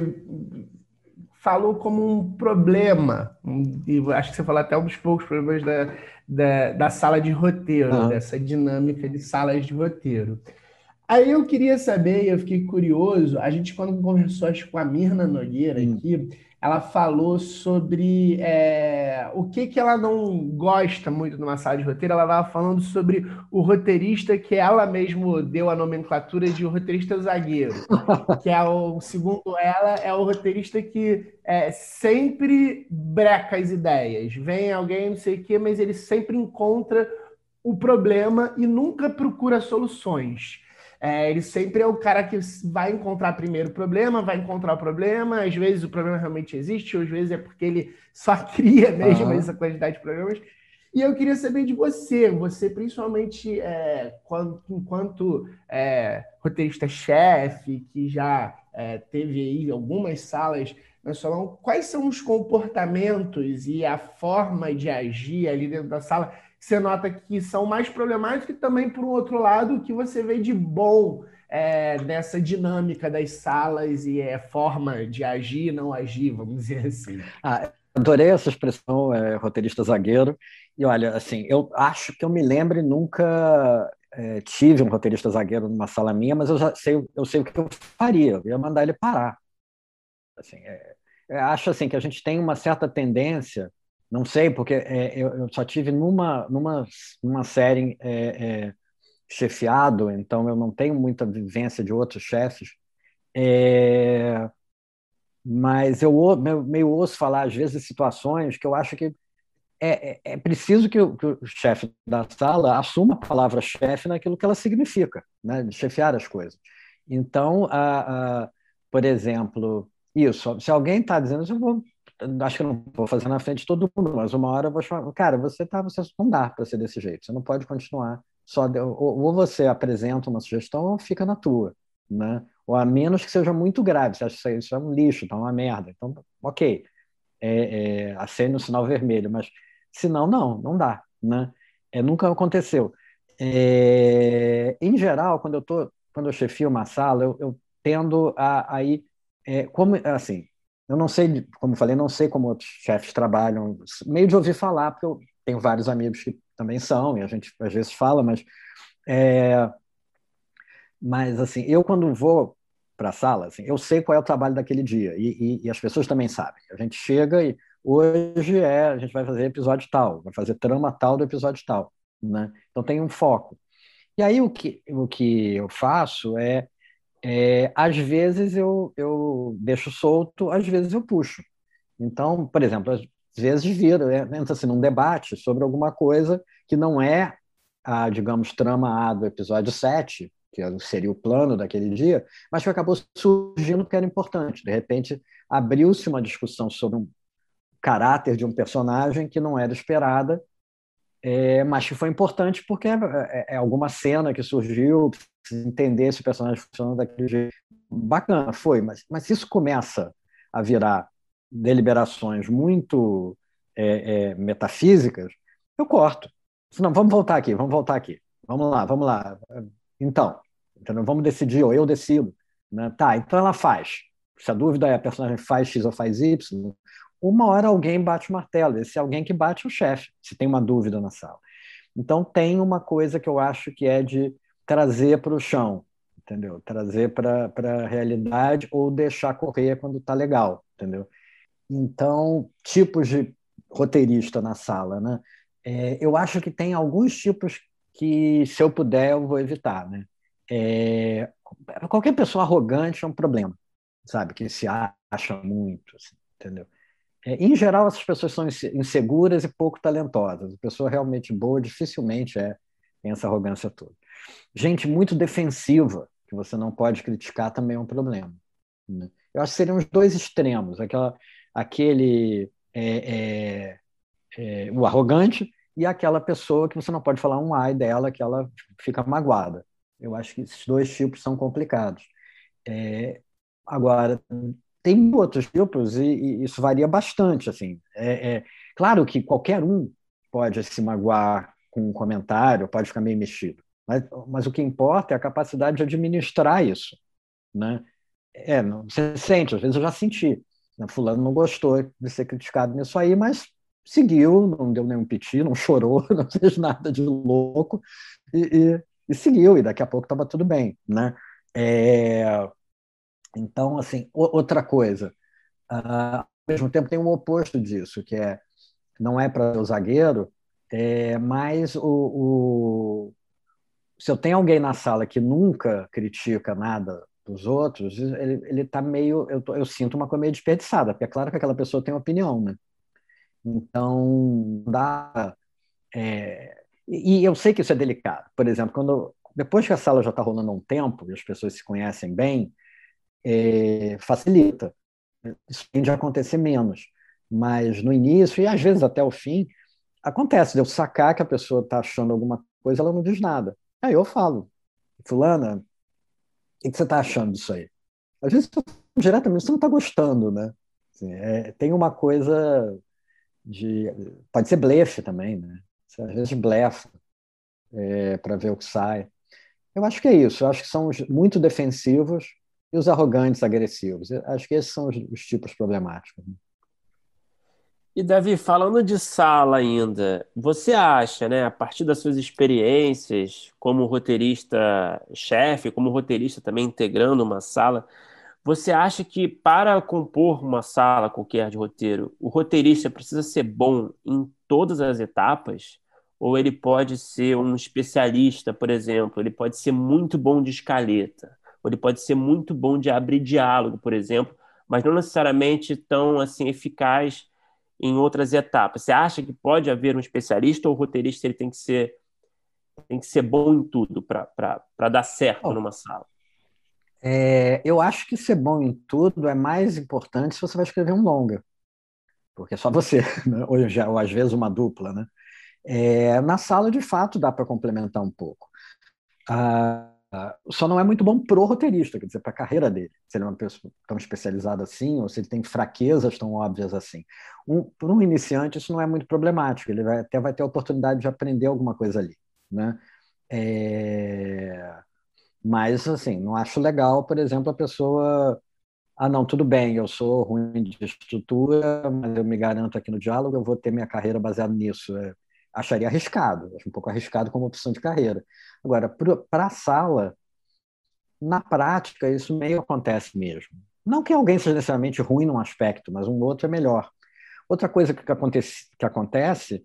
falou como um problema. E acho que você falou até um dos poucos problemas da, da, da sala de roteiro, uhum. dessa dinâmica de salas de roteiro. Aí eu queria saber, eu fiquei curioso, a gente quando conversou acho, com a Mirna Nogueira hum. aqui, ela falou sobre é, o que, que ela não gosta muito numa sala de roteiro. Ela estava falando sobre o roteirista que ela mesmo deu a nomenclatura de roteirista zagueiro, que é o, segundo ela, é o roteirista que é, sempre breca as ideias. Vem alguém, não sei o quê, mas ele sempre encontra o problema e nunca procura soluções. É, ele sempre é o cara que vai encontrar primeiro o problema, vai encontrar o problema. Às vezes o problema realmente existe, às vezes é porque ele só cria mesmo uhum. essa quantidade de problemas. E eu queria saber de você, você principalmente é, quando, enquanto é, roteirista-chefe, que já é, teve aí algumas salas no salão, quais são os comportamentos e a forma de agir ali dentro da sala você nota que são mais problemáticos e também, por um outro lado, o que você vê de bom é, nessa dinâmica das salas e é, forma de agir não agir, vamos dizer assim. Ah, adorei essa expressão, é, roteirista zagueiro. E olha, assim, eu acho que eu me lembre nunca é, tive um roteirista zagueiro numa sala minha, mas eu já sei, eu sei o que eu faria, eu ia mandar ele parar. Assim, é, acho assim que a gente tem uma certa tendência não sei, porque é, eu, eu, só tive numa, numa, numa série é, é, chefiado, então eu não tenho muita vivência de outros chefes. É, mas eu meio ouço falar, às vezes, situações que eu acho que é, é, é preciso que o, que o, chefe da sala assuma a palavra chefe naquilo que ela significa, né, chefiar as coisas. Então, a, a, por exemplo, isso, se alguém está dizendo, eu vou acho que não vou fazer na frente de todo mundo, mas uma hora eu vou chamar, cara, você tá, você não dá para ser desse jeito, você não pode continuar só de, ou, ou, você apresenta uma sugestão ou fica na tua, né? Ou a menos que seja muito grave, você acha que isso é um lixo, tá uma merda, então, ok, é, é, acende o sinal vermelho, mas se não, não, não dá, né? É, nunca aconteceu. É, em geral, quando eu tô, quando eu chefio uma sala, eu, eu tendo a, a ir, é, como assim, eu não sei, como falei, não sei como outros chefes trabalham, meio de ouvir falar, porque eu tenho vários amigos que também são, e a gente às vezes fala, mas. É, mas, assim, eu quando vou para a sala, assim, eu sei qual é o trabalho daquele dia, e, e, e, as pessoas também sabem. A gente chega e hoje é, a gente vai fazer episódio tal, vai fazer trama tal do episódio tal, né? Então tem um foco. E aí o que, o que eu faço é é, às vezes eu, eu deixo solto, às vezes eu puxo. Então, por exemplo, às vezes vira, né, entra assim, num debate sobre alguma coisa que não é a, digamos, trama A do episódio 7, que seria o plano daquele dia, mas que acabou surgindo porque era importante. De repente, abriu-se uma discussão sobre um caráter de um personagem que não era esperada é, mas que foi importante porque é, é, é, alguma cena que surgiu, entender se o personagem funciona daquele jeito. Bacana, foi, mas, mas isso começa a virar deliberações muito é, é metafísicas, eu corto. Não, vamos voltar aqui, vamos voltar aqui. Vamos lá, vamos lá. Então, então vamos decidir, ou eu decido. Né? Tá, então ela faz. Se a dúvida é a personagem faz X ou faz Y, uma hora alguém bate o martelo. Esse alguém que bate é o chefe, se tem uma dúvida na sala. Então tem uma coisa que eu acho que é de trazer para o chão, entendeu? Trazer para a realidade ou deixar correr quando está legal, entendeu? Então, tipos de roteirista na sala, né? É, eu acho que tem alguns tipos que, se eu puder, eu vou evitar, né? É, qualquer pessoa arrogante é um problema, sabe? Que se acha muito, assim, entendeu? É, em geral, essas pessoas são inseguras e pouco talentosas. A pessoa realmente boa dificilmente é, tem essa arrogância toda. Gente muito defensiva, que você não pode criticar, também é um problema. Né? Eu acho que seriam os dois extremos, aquela, aquele é, é, é, o arrogante e aquela pessoa que você não pode falar um ai dela, que ela fica magoada. Eu acho que esses dois tipos são complicados. É, agora, tem outros tipos e, e isso varia bastante. Assim. É, é, claro que qualquer um pode se magoar com um comentário, pode ficar meio mexido, mas, mas o que importa é a capacidade de administrar isso. Né? É, você sente, às vezes eu já senti. Né? Fulano não gostou de ser criticado nisso aí, mas seguiu, não deu nenhum piti, não chorou, não fez nada de louco e, e, e seguiu, e daqui a pouco estava tudo bem. Né? É, então, assim, outra coisa, uh, mesmo tempo tem um oposto disso, que é não é para o zagueiro, é, mas o, o, se eu tenho alguém na sala que nunca critica nada dos outros, ele, ele tá meio. Eu, eu sinto uma coisa meio desperdiçada, porque é claro que aquela pessoa tem opinião, né? Então, dá. É, e eu sei que isso é delicado. Por exemplo, quando depois que a sala já está rolando há um tempo e as pessoas se conhecem bem, é, facilita. Isso tende a acontecer menos. Mas no início, e às vezes até o fim, acontece de eu sacar que a pessoa está achando alguma coisa, ela não diz nada. Aí eu falo, fulana, o que você está achando disso aí? Às vezes, diretamente, você não está gostando, né? Assim, é, tem uma coisa de... Pode ser blefe também, né? Você, às vezes blefa é, para ver o que sai. Eu acho que é isso. Eu acho que são muito defensivos e os arrogantes, agressivos. Eu acho que esses são os, os tipos problemáticos. Né? E Davi, falando de sala ainda, você acha, né, a partir das suas experiências como roteirista-chefe, como roteirista também integrando uma sala, você acha que para compor uma sala qualquer de roteiro, o roteirista precisa ser bom em todas as etapas? Ou ele pode ser um especialista, por exemplo, ele pode ser muito bom de escaleta, ou ele pode ser muito bom de abrir diálogo, por exemplo, mas não necessariamente tão assim eficaz em outras etapas? Você acha que pode haver um especialista ou o roteirista ele tem que ser tem que ser bom em tudo para dar certo numa sala? É, eu acho que ser bom em tudo é mais importante se você vai escrever um longa, porque é só você, né? ou, já, ou às vezes uma dupla, né? É, na sala, de fato, dá para complementar um pouco. Ah, só não é muito bom pro roteirista, quer dizer, para a carreira dele. Se ele é uma pessoa tão especializada assim, ou se ele tem fraquezas tão óbvias assim. Um, para um iniciante, isso não é muito problemático, ele vai, até vai ter a oportunidade de aprender alguma coisa ali. Né? É... Mas, assim, não acho legal, por exemplo, a pessoa. Ah, não, tudo bem, eu sou ruim de estrutura, mas eu me garanto aqui no diálogo, eu vou ter minha carreira baseada nisso. É, acharia arriscado, acho um pouco arriscado como opção de carreira. Agora, para a sala, na prática, isso meio acontece mesmo. Não que alguém seja necessariamente ruim num aspecto, mas um outro é melhor. Outra coisa que acontece, que acontece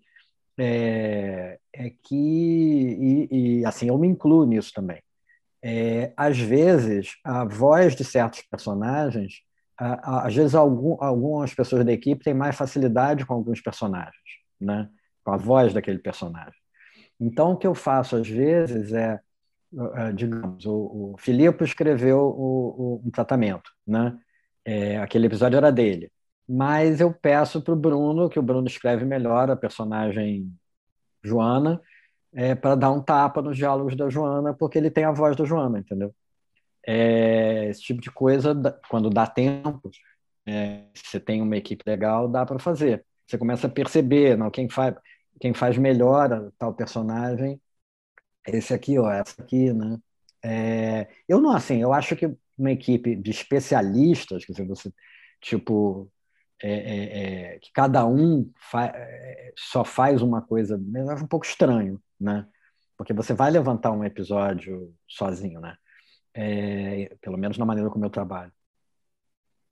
é, é que, e, e, assim, eu me incluo nisso também. É, às vezes, a voz de certos personagens, a, a, às vezes, algum, algumas pessoas da equipe têm mais facilidade com alguns personagens, né? Com a voz daquele personagem. Então, o que eu faço às vezes é, é digamos, o, o Filipe escreveu o, o, um tratamento, né? É, aquele episódio era dele. Mas eu peço para o Bruno, que o Bruno escreve melhor a personagem Joana, é, para dar um tapa nos diálogos da Joana, porque ele tem a voz da Joana, entendeu? É, esse tipo de coisa, quando dá tempo, é, você tem uma equipe legal, dá para fazer. Você começa a perceber, não, quem faz quem faz melhor tal personagem é esse aqui, ó, essa aqui, né? É, eu não, assim, eu acho que uma equipe de especialistas, dizer, você, tipo, é, é, é que cada um fa é, só faz uma coisa, é um pouco estranho, né? Porque você vai levantar um episódio sozinho, né? Pelo menos na maneira como eu trabalho.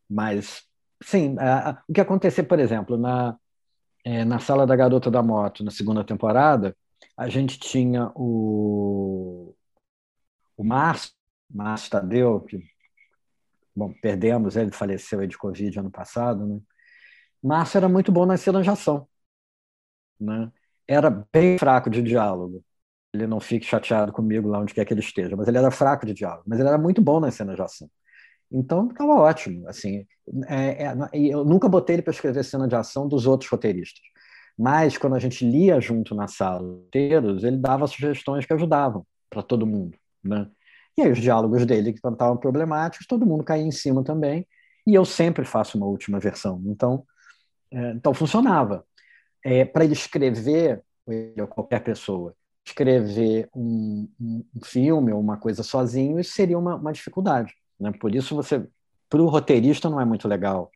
Mas, sim, o que acontecer, por exemplo, na, é, na sala da Garota da Moto, na segunda temporada, a gente tinha o, o Márcio, Márcio Tadeu, que, bom, perdemos, ele faleceu de Covid ano passado, né? Márcio era muito bom nas cenas de ação, né? Era bem fraco de diálogo. Ele não fique chateado comigo lá onde quer que ele esteja, mas ele era fraco de diálogo, mas ele era muito bom nas cenas de ação. Então, estava ótimo. Assim, é, é, eu nunca botei ele para escrever cena de ação dos outros roteiristas. Mas, quando a gente lia junto na sala roteiros, ele dava sugestões que ajudavam para todo mundo. Né? E aí, os diálogos dele, que estavam problemáticos, todo mundo caía em cima também. E eu sempre faço uma última versão. Então, é, então funcionava. É, para ele escrever, ele ou qualquer pessoa, escrever um, um, filme ou uma coisa sozinho, isso seria uma, uma dificuldade. Né? Por isso, você, para o roteirista, não é muito legal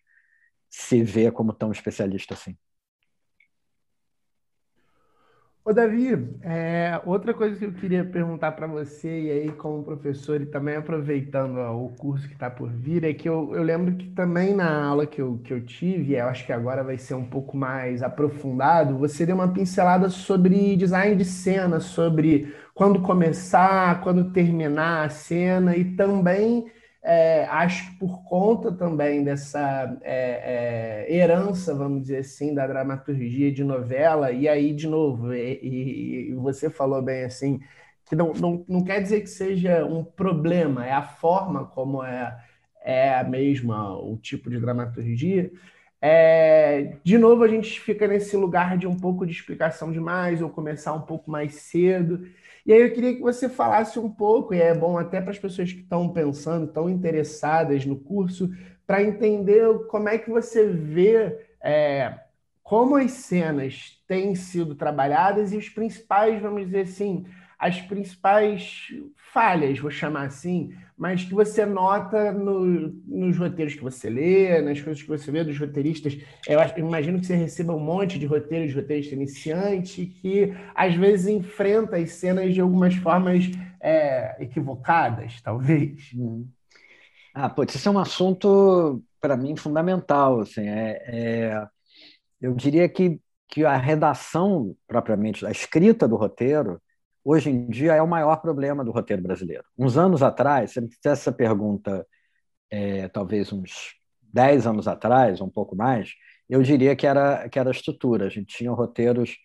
se ver como tão especialista assim. Ô, Davi, é, outra coisa que eu queria perguntar para você, e aí como professor e também aproveitando ó, o curso que está por vir, é que eu, eu lembro que também na aula que eu, que eu tive, eu acho que agora vai ser um pouco mais aprofundado, você deu uma pincelada sobre design de cena, sobre quando começar, quando terminar a cena, e também é, acho que por conta também dessa é, é, herança, vamos dizer assim, da dramaturgia de novela, e aí, de novo, e, e você falou bem assim, que não, não, não quer dizer que seja um problema, é a forma como é, é a mesma, o tipo de dramaturgia. É, de novo, a gente fica nesse lugar de um pouco de explicação demais, ou começar um pouco mais cedo. E aí eu queria que você falasse um pouco, e é bom até para as pessoas que estão pensando, estão interessadas no curso, para entender como é que você vê é, como as cenas têm sido trabalhadas e os principais, vamos dizer assim, as principais falhas, vou chamar assim, mas que você nota no, nos roteiros que você lê, nas coisas que você vê dos roteiristas. Eu, acho, eu imagino que você receba um monte de roteiros de roteirista iniciante que às vezes enfrenta as cenas de algumas formas é, equivocadas, talvez. Uhum. Ah, putz, isso é um assunto para mim fundamental. Assim, é, é, eu diria que, que a redação propriamente, a escrita do roteiro hoje em dia é o maior problema do roteiro brasileiro. Uns anos atrás, se me fizesse essa pergunta, é, talvez uns 10 anos atrás, um pouco mais, eu diria que era, que era a estrutura. A gente tinha roteiros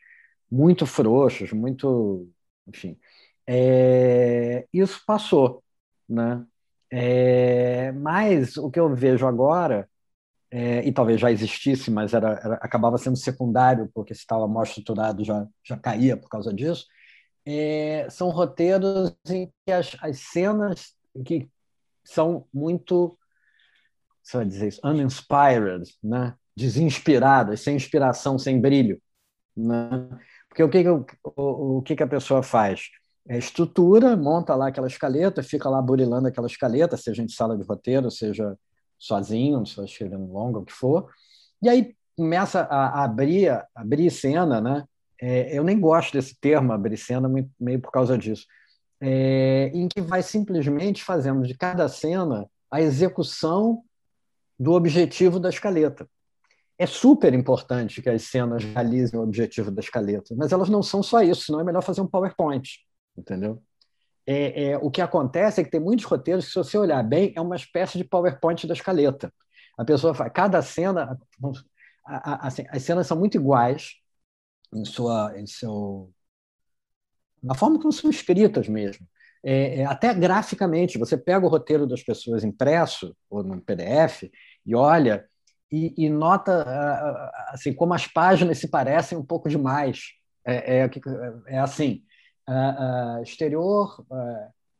muito frouxos, muito. Enfim. É, isso passou. Né? É, mas o que eu vejo agora, é, e talvez já existisse, mas era, era, acabava sendo secundário, porque se estava mal estruturado já, já caía por causa disso, é, são roteiros em que as, as cenas que são muito, vai dizer isso, uninspired, né? desinspiradas, sem inspiração, sem brilho. Né? Porque o que, que, o, o que, que a pessoa faz? É estrutura, monta lá aquela escaleta, fica lá burilando aquela escaleta, seja em sala de roteiro, seja sozinho, se escrevendo longa, o que for, e aí começa a, a abrir, abrir cena, né? É, eu nem gosto desse termo, abrir cena, meio por causa disso, é, em que vai simplesmente fazendo de cada cena a execução do objetivo da escaleta. É super importante que as cenas realizem o objetivo da escaleta, mas elas não são só isso, senão é melhor fazer um PowerPoint, entendeu? É, é, o que acontece é que tem muitos roteiros que, se você olhar bem, é uma espécie de PowerPoint da escaleta. A pessoa faz, cada cena, a, a, assim, as cenas são muito iguais, em sua, em seu, na forma como são escritas mesmo. É, é, até graficamente, você pega o roteiro das pessoas impresso ou no PDF e olha e, e nota assim como as páginas se parecem um pouco demais. É, é, é assim, exterior,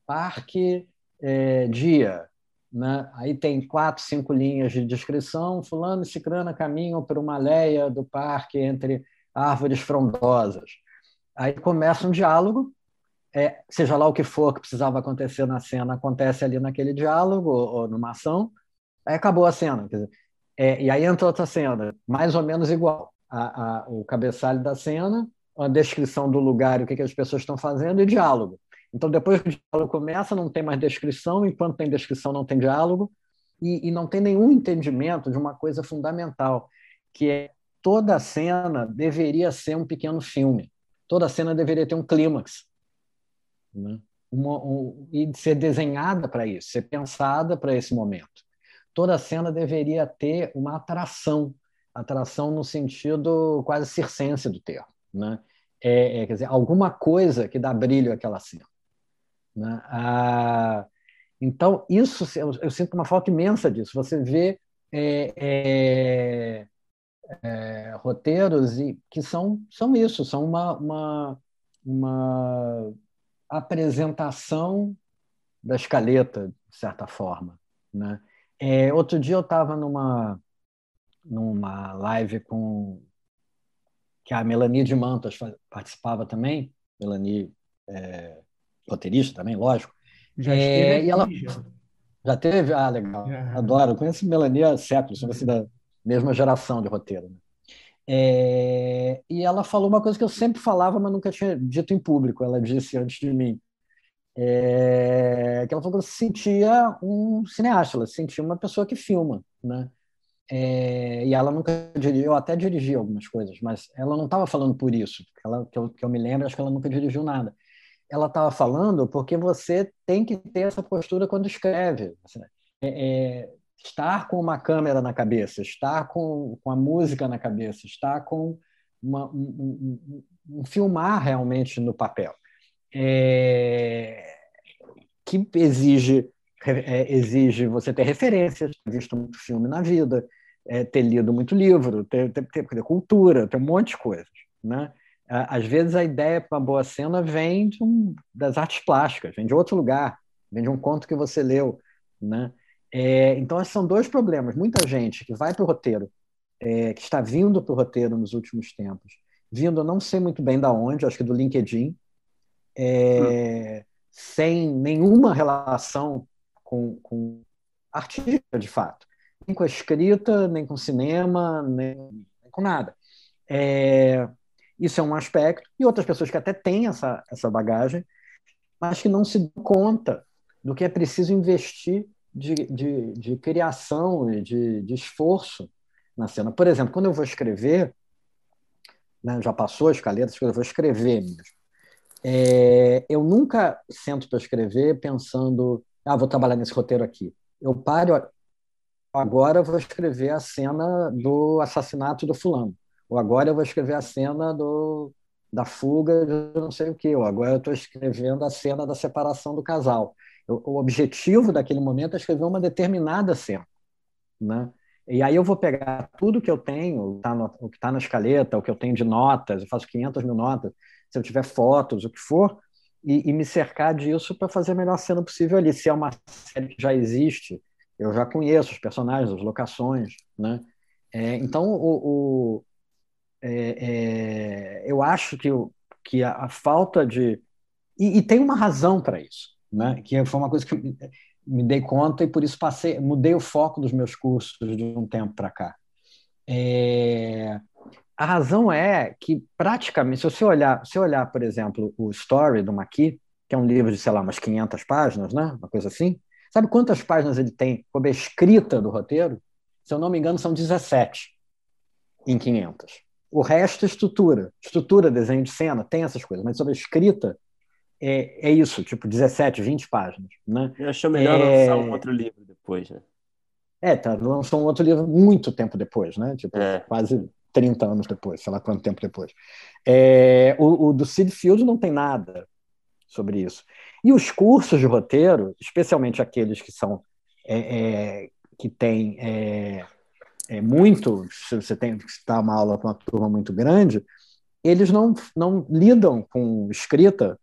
parque, é, dia, né? Aí tem quatro, cinco linhas de descrição. Fulano e Cicrana caminham por uma leia do parque entre árvores frondosas. Aí começa um diálogo, é, seja lá o que for que precisava acontecer na cena, acontece ali naquele diálogo ou, ou numa ação, aí acabou a cena. Dizer, é, e aí entra outra cena, mais ou menos igual. A, a, o cabeçalho da cena, a descrição do lugar e o que, que as pessoas estão fazendo e diálogo. Então, depois que o diálogo começa, não tem mais descrição, enquanto tem descrição, não tem diálogo, e, e não tem nenhum entendimento de uma coisa fundamental, que é toda cena deveria ser um pequeno filme. Toda cena deveria ter um clímax. Né? Uma, um, e ser desenhada para isso, ser pensada para esse momento. Toda cena deveria ter uma atração, atração no sentido quase circense do termo. Né? É, é, quer dizer, alguma coisa que dá brilho àquela cena. Né? Ah, então, isso eu, eu, sinto uma falta imensa disso. Você vê é, é roteiros e que são, são isso, são uma, uma, uma apresentação da escaleta, de certa forma. Né? É, outro dia eu estava numa, numa live com que a Melanie de Mantas participava também, Melanie é, roteirista também, lógico. Já é, e ela já. já teve? Ah, legal. Adoro. Conheço Melanie há séculos, assim, da, mesma geração de roteiro. Né? É, e ela falou uma coisa que eu sempre falava, mas nunca tinha dito em público. Ela disse antes de mim. É, que ela falou que ela se sentia um cineasta, ela se sentia uma pessoa que filma, né? É, e ela nunca dirigiu, eu até dirigi algumas coisas, mas ela não estava falando por isso. Ela, que, eu, que eu me lembro, acho que ela nunca dirigiu nada. Ela estava falando porque você tem que ter essa postura quando escreve. Assim, é, é, estar com uma câmera na cabeça, estar com, com a música na cabeça, estar com uma, um, um, um, filmar realmente no papel, é, que exige é, exige você ter referências, ter visto muito filme na vida, é, ter lido muito livro, ter, ter, ter, ter, cultura, ter um monte de coisas, né? Às vezes a ideia para uma boa cena vem um, das artes plásticas, vem de outro lugar, vem de um conto que você leu, né? É, então, esses são dois problemas. Muita gente que vai para o roteiro, é, que está vindo para o roteiro nos últimos tempos, vindo não sei muito bem da onde, acho que do LinkedIn, é, sem nenhuma relação com, com artista, de fato. Nem com a escrita, nem com cinema, nem, nem com nada. É, isso é um aspecto. E outras pessoas que até têm essa, essa bagagem, mas que não se dão conta do que é preciso investir de, de, de criação e de, de esforço na cena. Por exemplo, quando eu vou escrever, né, já passou a escaleta, eu vou escrever mesmo. É, eu nunca sento para escrever pensando, ah, vou trabalhar nesse roteiro aqui. Eu paro, agora eu vou escrever a cena do assassinato do fulano, ou agora eu vou escrever a cena do, da fuga de não sei o quê, ou agora eu estou escrevendo a cena da separação do casal o objetivo daquele momento é escrever uma determinada cena, né? E aí eu vou pegar tudo que eu tenho, tá no, o que está na escaleta, o que eu tenho de notas, eu faço 500 mil notas, se eu tiver fotos, o que for, e, e me cercar disso para fazer a melhor cena possível ali. Se é uma série que já existe, eu já conheço os personagens, as locações, né? É, então, o, o é, é, eu acho que, que a, a falta de... E, e tem uma razão para isso né? que foi uma coisa que me dei conta e por isso passei, mudei o foco dos meus cursos de um tempo para cá. É... A razão é que praticamente, se você olhar, se olhar, por exemplo, o Story do Maqui, que é um livro de, sei lá, umas 500 páginas, né? uma coisa assim, sabe quantas páginas ele tem sobre a escrita do roteiro? Se eu não me engano, são 17 em 500. O resto é estrutura. Estrutura, desenho de cena, tem essas coisas, mas sobre a escrita, é, é isso, tipo 17, 20 páginas. Né? Eu acho melhor é... lançar um outro livro depois, né? É, tá, lançou um outro livro muito tempo depois, né? Tipo, é. quase 30 anos depois, sei lá quanto tempo depois. É, o, o, do Sid Field não tem nada sobre isso. E os cursos de roteiro, especialmente aqueles que são é, é que tem é, é, muito, se você tem que dar uma aula com uma turma muito grande, eles não, não lidam com escrita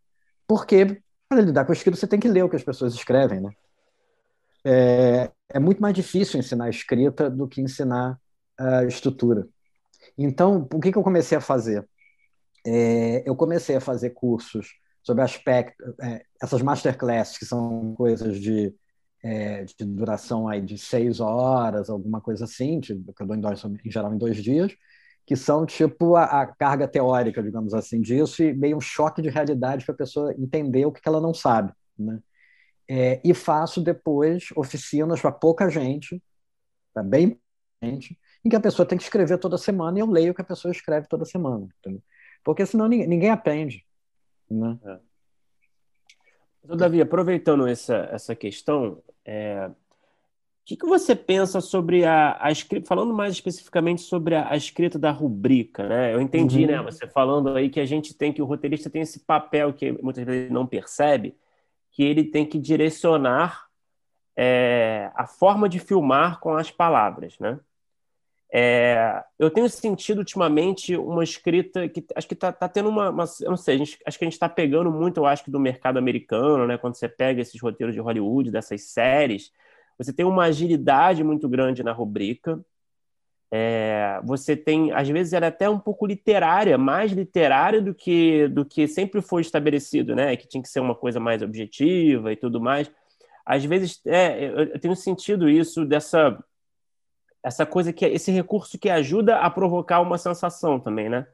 porque para lidar com a escrita você tem que ler o que as pessoas escrevem, né? É, é muito mais difícil ensinar escrita do que ensinar a estrutura. Então, o que, que eu comecei a fazer? É, eu comecei a fazer cursos sobre aspectos, é, essas masterclasses que são coisas de, é, de duração aí de seis horas, alguma coisa assim, que eu dou em, dois, em geral em dois dias, que são tipo a, a, carga teórica, digamos assim, disso, e meio um choque de realidade para a pessoa entender o que, que ela não sabe. Né? É, e faço depois oficinas para pouca gente, para bem gente, em que a pessoa tem que escrever toda semana e eu leio o que a pessoa escreve toda semana. Entendeu? Porque senão ninguém, ninguém aprende. Né? É. Então, Davi, aproveitando essa, essa questão, é, que, que você pensa sobre a, a escrita, falando mais especificamente sobre a, a, escrita da rubrica, né? Eu entendi, né, uhum. né? Você falando aí que a gente tem que o roteirista tem esse papel que muitas vezes não percebe, que ele tem que direcionar é, a forma de filmar com as palavras, né? É, eu tenho sentido ultimamente uma escrita que acho que está tá tendo uma, uma, eu não sei, gente, acho que a gente está pegando muito, eu acho que do mercado americano, né? Quando você pega esses roteiros de Hollywood, dessas séries, você tem uma agilidade muito grande na rubrica. É, você tem, às vezes, era até um pouco literária, mais literária do que do que sempre foi estabelecido, né? Que tinha que ser uma coisa mais objetiva e tudo mais. Às vezes, é, eu tenho sentido isso dessa essa coisa que esse recurso que ajuda a provocar uma sensação também, né?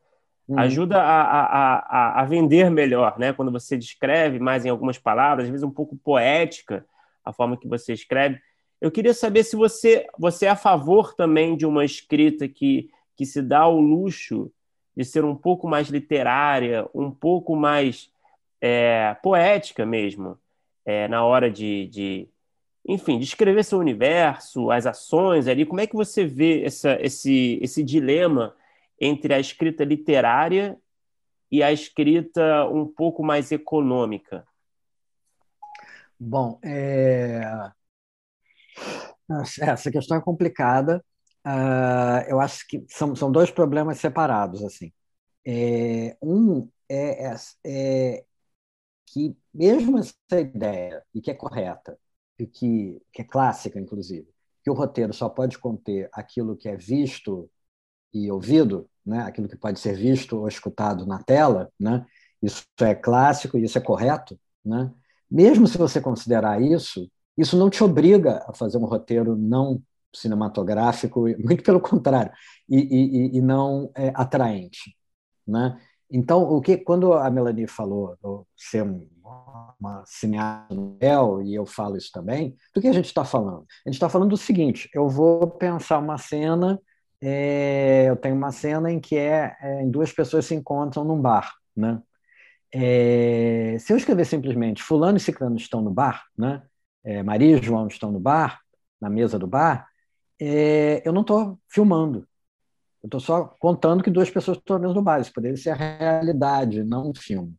Uhum. Ajuda a, a, a, a, vender melhor, né? Quando você descreve mais em algumas palavras, às vezes um pouco poética a forma que você escreve. Eu queria saber se você, você é a favor também de uma escrita que, que se dá o luxo de ser um pouco mais literária, um pouco mais é, poética mesmo, é, na hora de, de, enfim, descrever seu universo, as ações ali. Como é que você vê essa, esse, esse dilema entre a escrita literária e a escrita um pouco mais econômica? Bom, é... essa questão é complicada. Uh, eu acho que são, são dois problemas separados. assim. É, um é, é, é que, mesmo essa ideia, e que é correta, que, que é clássica, inclusive, que o roteiro só pode conter aquilo que é visto e ouvido, né? aquilo que pode ser visto ou escutado na tela, né? isso é clássico e isso é correto. Né? Mesmo se você considerar isso, isso não te obriga a fazer um roteiro não cinematográfico, muito pelo contrário, e, e, e não é, atraente. Né? Então, o que quando a Melanie falou do ser uma cineasta Nobel, e eu falo isso também, do que a gente está falando? A gente está falando do seguinte: eu vou pensar uma cena, é, eu tenho uma cena em que é, é, duas pessoas se encontram num bar, né? É, se eu escrever simplesmente Fulano e Ciclano estão no bar, né? É, Maria e João estão no bar, na mesa do bar, é, eu não estou filmando. Eu estou só contando que duas pessoas estão na mesa do bar. Isso poderia ser a realidade, não um filme.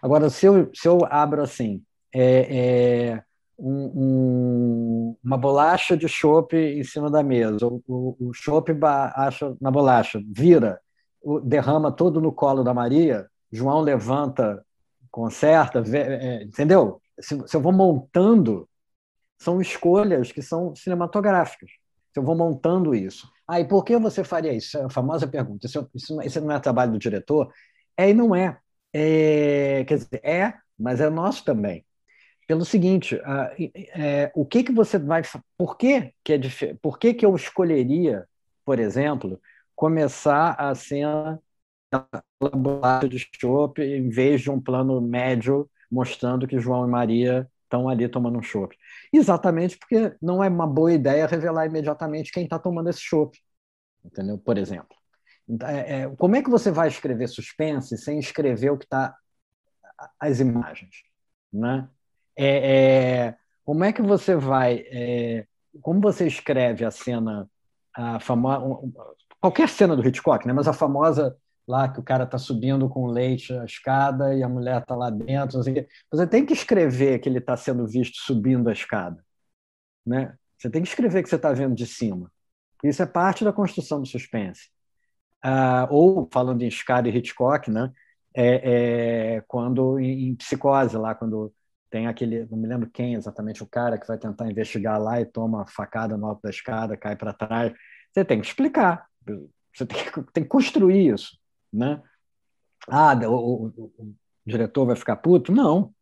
Agora, se eu, se eu abro assim, é, é um, um, uma bolacha de chopp em cima da mesa, o, o, chopp acha na bolacha, vira, derrama todo no colo da Maria, João levanta, conserta, vê, é, entendeu? Se, se eu vou montando, são escolhas que são cinematográficas. Se eu vou montando isso. Ah, e por que você faria isso? É a famosa pergunta. Isso, isso, isso não é trabalho do diretor? É e não é. É, quer dizer, é, mas é nosso também. Pelo seguinte, é, o que que você vai, por que que é por que que eu escolheria, por exemplo, começar a cena da bolacha de chopp em vez de um plano médio mostrando que João e Maria estão ali tomando um chopp? Exatamente porque não é uma boa ideia revelar imediatamente quem está tomando esse chopp, entendeu? Por exemplo. É, é, como é que você vai escrever suspense sem escrever o que está as imagens, né? É, é, como é que você vai, é, como você escreve a cena, a famosa, qualquer cena do Hitchcock, né? Mas a famosa lá que o cara está subindo com leite a escada e a mulher está lá dentro, você tem que escrever que ele está sendo visto subindo a escada, né? Você tem que escrever que você está vendo de cima. Isso é parte da construção do suspense ah, ou falando em Scar e Hitchcock, né? É, é, quando em, em, Psicose lá, quando tem aquele, não me lembro quem exatamente o cara que vai tentar investigar lá e toma facada no alto da escada, cai para trás. Você tem que explicar, você tem que, tem que construir isso, né? Ah, o, o, o, diretor vai ficar puto? Não.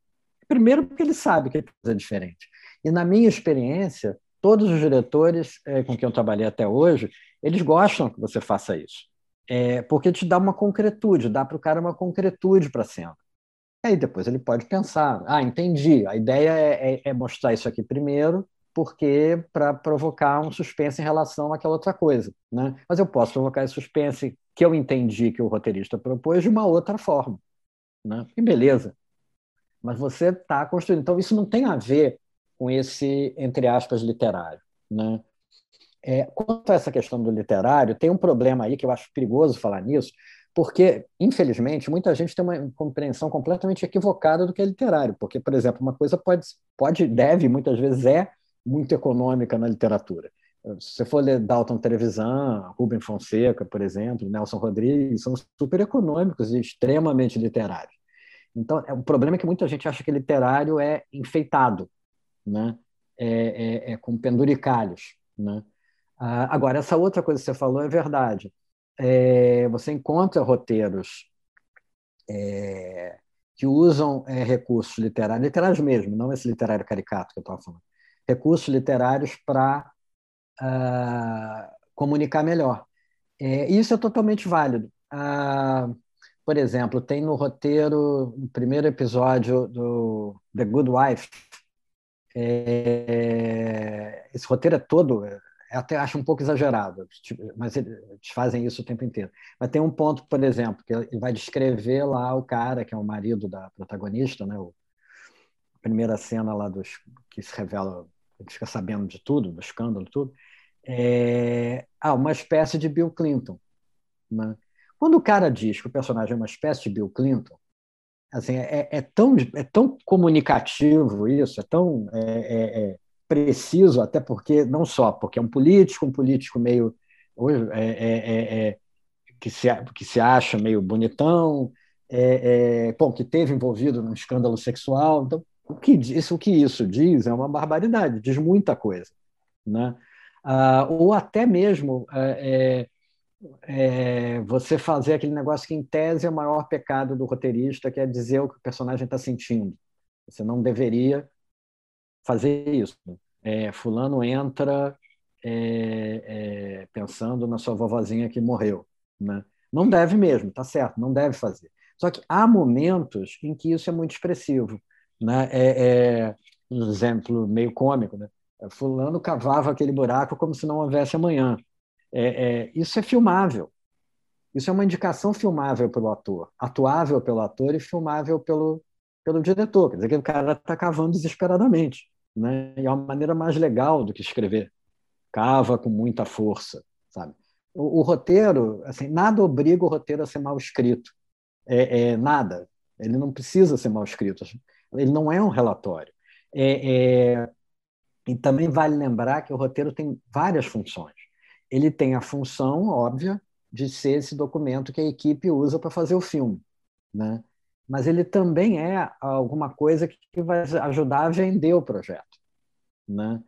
Primeiro porque ele sabe que é diferente. E na minha experiência, todos os diretores é, com quem eu trabalhei até hoje, eles gostam que você faça isso é, porque te dá uma concretude, dá para o cara uma concretude para a cena. Aí depois ele pode pensar, ah, entendi, a ideia é, é, é mostrar isso aqui primeiro, porque para provocar um suspense em relação àquela outra coisa, né? Mas eu posso provocar esse suspense que eu entendi que o roteirista propôs de uma outra forma, né? E beleza. Mas você está construindo. Então isso não tem a ver com esse entre aspas literário, né? É, quanto a essa questão do literário, tem um problema aí que eu acho perigoso falar nisso, porque, infelizmente, muita gente tem uma compreensão completamente equivocada do que é literário, porque, por exemplo, uma coisa pode, pode deve, muitas vezes é muito econômica na literatura. Se você for ler Dalton Televisão, Rubem Fonseca, por exemplo, Nelson Rodrigues, são super econômicos e extremamente literários. Então, é, o problema é que muita gente acha que literário é enfeitado, né? é, é, é com penduricalhos. Né? Ah, agora, essa outra coisa que você falou é verdade. É, você encontra roteiros é, que usam é, recursos literários, literários mesmo, não esse literário caricato que eu estava falando, recursos literários para uh, comunicar melhor. É, isso é totalmente válido. Ah, por exemplo, tem no roteiro, no primeiro episódio do The Good Wife, é, esse roteiro é todo, é, até acho um pouco exagerado, tipo, mas eles fazem isso o tempo inteiro. Mas tem um ponto, por exemplo, que ele vai descrever lá o cara, que é o marido da protagonista, né? O, a primeira cena lá dos que se revela, ele fica sabendo de tudo, do escândalo, tudo. É, ah, uma espécie de Bill Clinton. Né? Quando o cara diz que o personagem é uma espécie de Bill Clinton, assim, é, é tão, é tão comunicativo isso, é tão é, é, é preciso, até porque, não só porque é um político, um político meio é, é, que, se, que se acha meio bonitão, bom, que teve envolvido num escândalo sexual. Então, o que, isso, o que isso diz é uma barbaridade, diz muita coisa. Né? Ah, ou até mesmo é, é, você fazer aquele negócio que, em tese, é o maior pecado do roteirista, que é dizer o que o personagem está sentindo. Você não deveria fazer isso. É, fulano entra é, é, pensando na sua vovozinha que morreu. Né? Não deve mesmo, tá certo, não deve fazer. Só que há momentos em que isso é muito expressivo. Né? É, é um exemplo meio cômico. Né? Fulano cavava aquele buraco como se não houvesse amanhã. É, é, isso é filmável. Isso é uma indicação filmável pelo ator, atuável pelo ator e filmável pelo, pelo diretor. Quer dizer que o cara está cavando desesperadamente. Né? E é uma maneira mais legal do que escrever. Cava com muita força, sabe? O, o roteiro, assim, nada obriga o roteiro a ser mal escrito. É, é, nada. Ele não precisa ser mal escrito. Ele não é um relatório. É, é, e também vale lembrar que o roteiro tem várias funções ele tem a função óbvia de ser esse documento que a equipe usa para fazer o filme, né? Mas ele também é alguma coisa que vai ajudar a vender o projeto, né?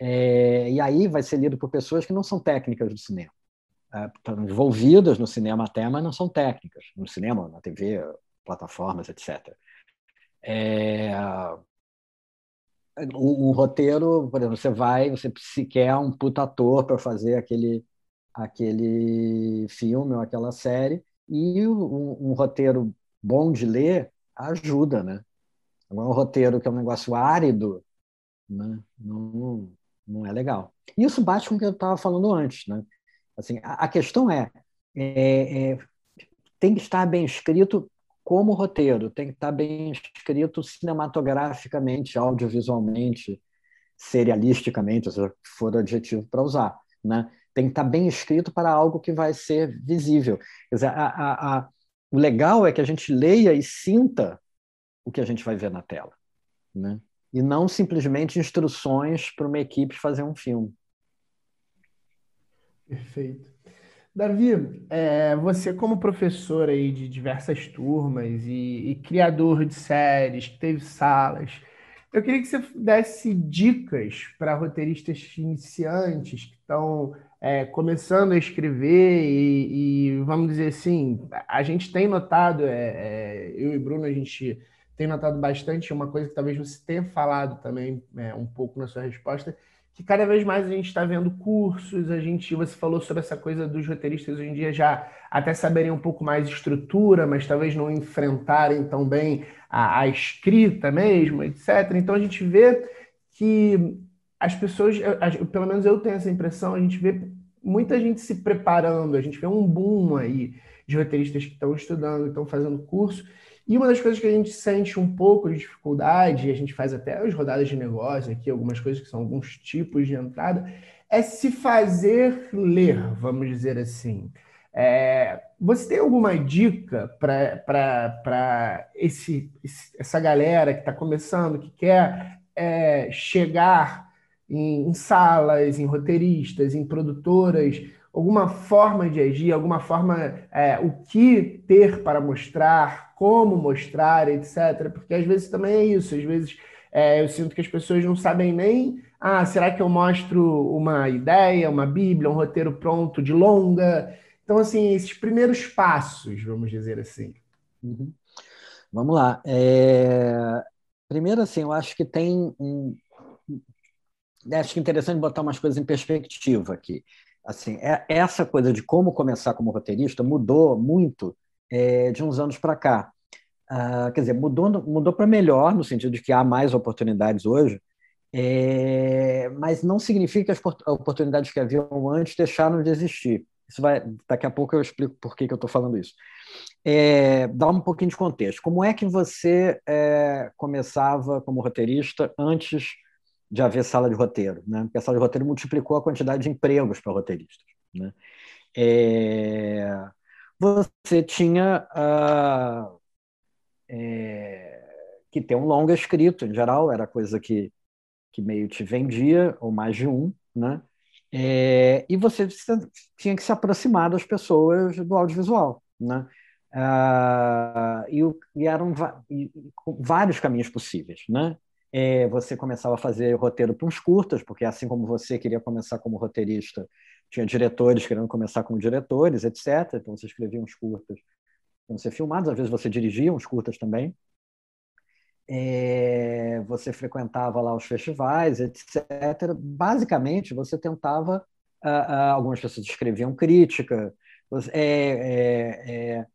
É, e aí vai ser lido por pessoas que não são técnicas do cinema, é, estão envolvidas no cinema até, mas não são técnicas no cinema, na TV, plataformas, etc. É, o, o, roteiro, por exemplo, você vai, você se quer um puta ator para fazer aquele, aquele filme ou aquela série, e um, um, roteiro bom de ler ajuda, né? Agora, um roteiro que é um negócio árido, né? não, não é legal. Isso bate com o que eu estava falando antes, né? Assim, a, a questão é, é, é, tem que estar bem escrito como roteiro, tem que estar bem escrito cinematograficamente, audiovisualmente, serialisticamente, se for o adjetivo para usar. Né? Tem que estar bem escrito para algo que vai ser visível. Quer dizer, a, a, a, o legal é que a gente leia e sinta o que a gente vai ver na tela. Né? E não simplesmente instruções para uma equipe fazer um filme. Perfeito. Davi, é, você como professor aí de diversas turmas e, e, criador de séries, que teve salas, eu queria que você desse dicas para roteiristas iniciantes que estão é, começando a escrever e, e, vamos dizer assim, a gente tem notado, é, é eu e Bruno, a gente tem notado bastante, uma coisa que talvez você tenha falado também é, um pouco na sua resposta, que cada vez mais a gente está vendo cursos, a gente, você falou sobre essa coisa dos roteiristas hoje em dia já até saberem um pouco mais estrutura, mas talvez não enfrentarem tão bem a, a escrita mesmo, etc. Então a gente vê que as pessoas, pelo menos eu tenho essa impressão, a gente vê muita gente se preparando, a gente vê um boom aí de roteiristas que estão estudando, estão fazendo curso, e uma das coisas que a gente sente um pouco de dificuldade, a gente faz até as rodadas de negócio aqui, algumas coisas que são alguns tipos de entrada, é se fazer ler, vamos dizer assim. É, você tem alguma dica para essa galera que está começando, que quer é, chegar em, em salas, em roteiristas, em produtoras, alguma forma de agir, alguma forma, é, o que ter para mostrar, como mostrar, etc. Porque às vezes também é isso, às vezes é, eu sinto que as pessoas não sabem nem, ah, será que eu mostro uma ideia, uma bíblia, um roteiro pronto de longa? Então, assim, esses primeiros passos, vamos dizer assim. Uhum. Vamos lá. É... Primeiro, assim, eu acho que tem um... Acho que é interessante botar umas coisas em perspectiva aqui. Assim, é, essa coisa de como começar como roteirista mudou muito é, de uns anos para cá. Uh, quer dizer, mudou, mudou para melhor, no sentido de que há mais oportunidades hoje, é, mas não significa que as oportunidades que haviam antes deixaram de existir. Isso vai, daqui a pouco eu explico por que, que eu estou falando isso. É, dá um pouquinho de contexto. Como é que você é, começava como roteirista antes de haver sala de roteiro? Né? Porque a sala de roteiro multiplicou a quantidade de empregos para roteiristas. Né? É, você tinha uh, que ter um longa escrito, em geral, era coisa que, que meio te vendia, ou mais de um, né? É, e você tinha que se aproximar das pessoas do audiovisual, né? Ah, e, e, eram e, vários caminhos possíveis, né? É, você começava a fazer roteiro para uns curtas, porque assim como você queria começar como roteirista, tinha diretores querendo começar como diretores, etc. Então você escrevia uns curtas para ser filmados, às vezes você dirigia uns curtas também. É, você frequentava lá os festivais, etc. Basicamente, você tentava. Uh, uh, algumas pessoas escreviam crítica. Você, é, é, é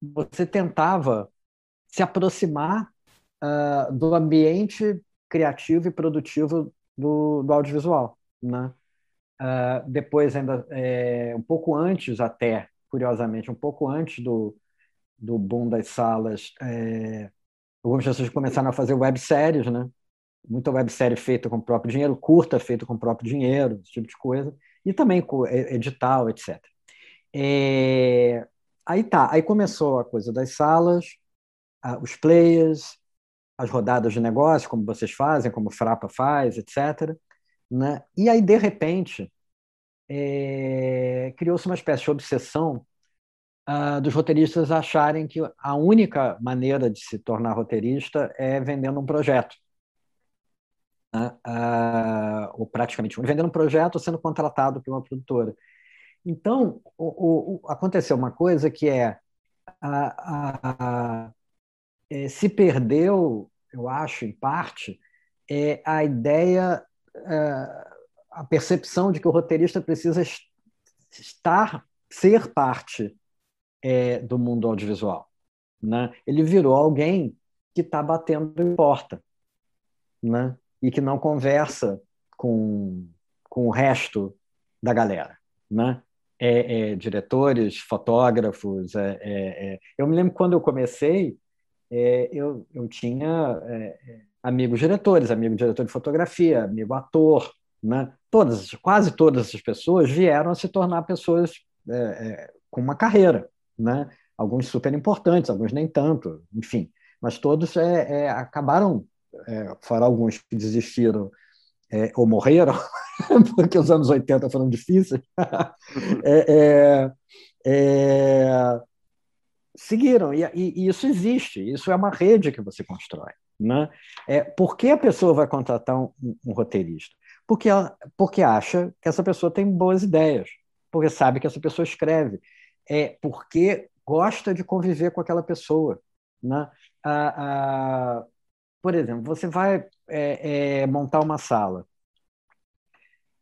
você tentava se aproximar uh, do ambiente criativo e produtivo do, do audiovisual, né? Uh, depois ainda é, um pouco antes até curiosamente um pouco antes do, do boom das salas é, algumas pessoas começaram a fazer webséries né muita websérie feita com o próprio dinheiro curta feita com o próprio dinheiro esse tipo de coisa e também com edital etc é, Aí tá, aí começou a coisa das salas, os players, as rodadas de negócio, como vocês fazem, como o Frapa faz, etc. Né? E aí, de repente, é, criou-se uma espécie de obsessão uh, dos roteiristas acharem que a única maneira de se tornar roteirista é vendendo um projeto. Uh, ou praticamente vendendo um projeto ou sendo contratado por uma produtora. Então, o, o, aconteceu uma coisa que é, é, se perdeu, eu acho, em parte, é a ideia, é, a percepção de que o roteirista precisa estar, ser parte é, do mundo audiovisual. Né? Ele virou alguém que está batendo em porta né? e que não conversa com, com o resto da galera. Né? é, é, diretores, fotógrafos. É, é, eu me lembro quando eu comecei, eu, eu tinha amigos diretores, amigo diretor de fotografia, amigo ator, né? Todas, quase todas essas pessoas vieram a se tornar pessoas com uma carreira, né? Alguns super importantes, alguns nem tanto, enfim. Mas todos acabaram, fora alguns que desistiram é, ou morreram, porque os anos 80 foram difíceis, é, é, é, seguiram. E, e, isso existe, isso é uma rede que você constrói. Né? É, por que a pessoa vai contratar um, um roteirista? Porque, ela, porque acha que essa pessoa tem boas ideias, porque sabe que essa pessoa escreve, é porque gosta de conviver com aquela pessoa. Né? A, a, por exemplo, você vai é, é, montar uma sala.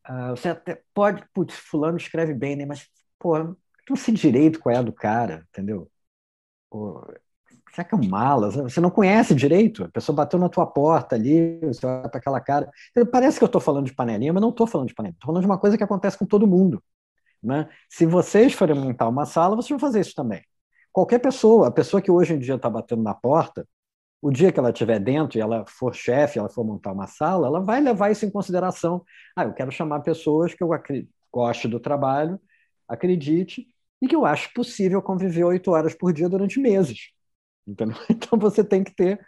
Uh, você até pode, putz, fulano escreve bem, né? Mas, pô, não sei direito qual é a do cara, entendeu? Será que é um mala? Você não conhece direito? A pessoa bateu na tua porta ali, você olha para aquela cara. Parece que eu estou falando de panelinha, mas não estou falando de panelinha. Estou falando de uma coisa que acontece com todo mundo. Né? Se vocês forem montar uma sala, vocês vão fazer isso também. Qualquer pessoa, a pessoa que hoje em dia está batendo na porta, o dia que ela estiver dentro e ela for chefe, ela for montar uma sala, ela vai levar isso em consideração. Ah, eu quero chamar pessoas que eu goste do trabalho, acredite, e que eu acho possível conviver oito horas por dia durante meses. Entendeu? Então você tem que ter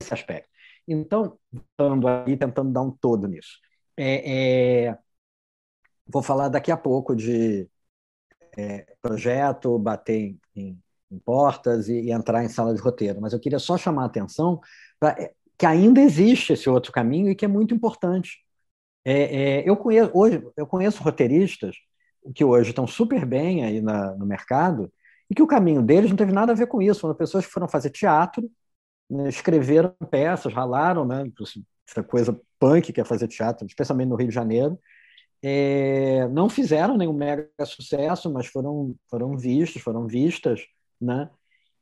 esse aspecto. Então, estando aí, tentando dar um todo nisso. É, é, vou falar daqui a pouco de é, projeto, bater em, em em portas e, e, entrar em sala de roteiro, mas eu queria só chamar a atenção para é, que ainda existe esse outro caminho e que é muito importante. É, é, eu conheço hoje eu conheço roteiristas que hoje estão super bem aí na, no mercado e que o caminho deles não teve nada a ver com isso. Foram pessoas que foram fazer teatro, né, escreveram peças, ralaram, né, essa coisa punk que é fazer teatro, especialmente no Rio de Janeiro, é, não fizeram nenhum mega sucesso, mas foram, foram vistos, foram vistas, né?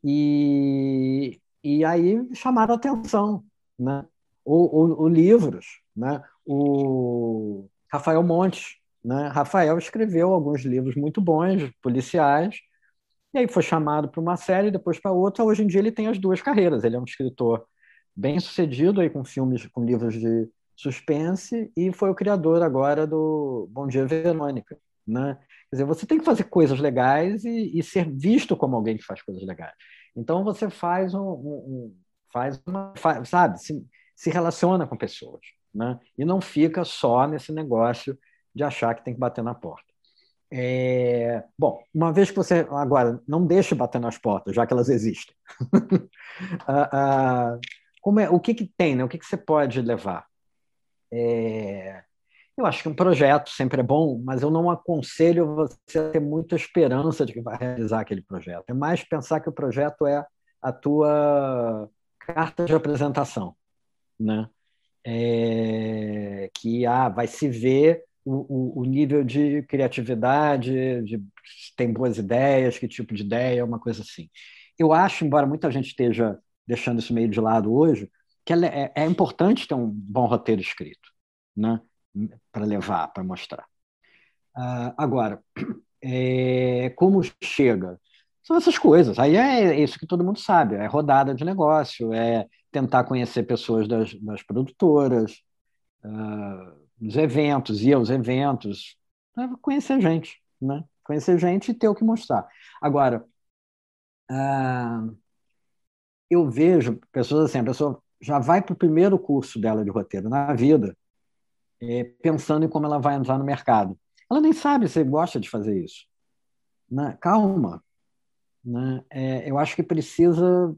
E, e aí chamaram atenção, né? O, o, o livros, né? O Rafael Montes, né? Rafael escreveu alguns livros muito bons, policiais, e aí foi chamado para uma série, depois para outra. Hoje em dia ele tem as duas carreiras. Ele é um escritor bem sucedido aí com filmes, com livros de suspense e foi o criador agora do Bom Dia Verônica, né? Quer dizer, você tem que fazer coisas legais e, e ser visto como alguém que faz coisas legais. Então você faz um, um faz uma, faz, sabe, se, se relaciona com pessoas, né? E não fica só nesse negócio de achar que tem que bater na porta. É, bom, uma vez que você agora não deixe bater nas portas, já que elas existem. ah, ah, como é, o que, que tem, né? O que, que você pode levar? É... Eu acho que um projeto sempre é bom, mas eu não aconselho você a ter muita esperança de que vai realizar aquele projeto. É mais pensar que o projeto é a tua carta de apresentação, né? É... Que ah, vai se ver o, o, nível de criatividade, de tem boas ideias, que tipo de ideia, uma coisa assim. Eu acho, embora muita gente esteja deixando isso meio de lado hoje, que é, é, importante ter um bom roteiro escrito, né? Para levar, para mostrar. Uh, agora, é, como chega? São essas coisas. Aí é isso que todo mundo sabe: é rodada de negócio, é tentar conhecer pessoas das, das produtoras, uh, dos eventos, ir aos eventos, né? conhecer gente, né? Conhecer gente e ter o que mostrar. Agora, uh, eu vejo pessoas assim, a pessoa já vai para o primeiro curso dela de roteiro na vida, é, pensando em como ela vai entrar no mercado. Ela nem sabe se gosta de fazer isso. Né? Calma. Né? É, eu acho que precisa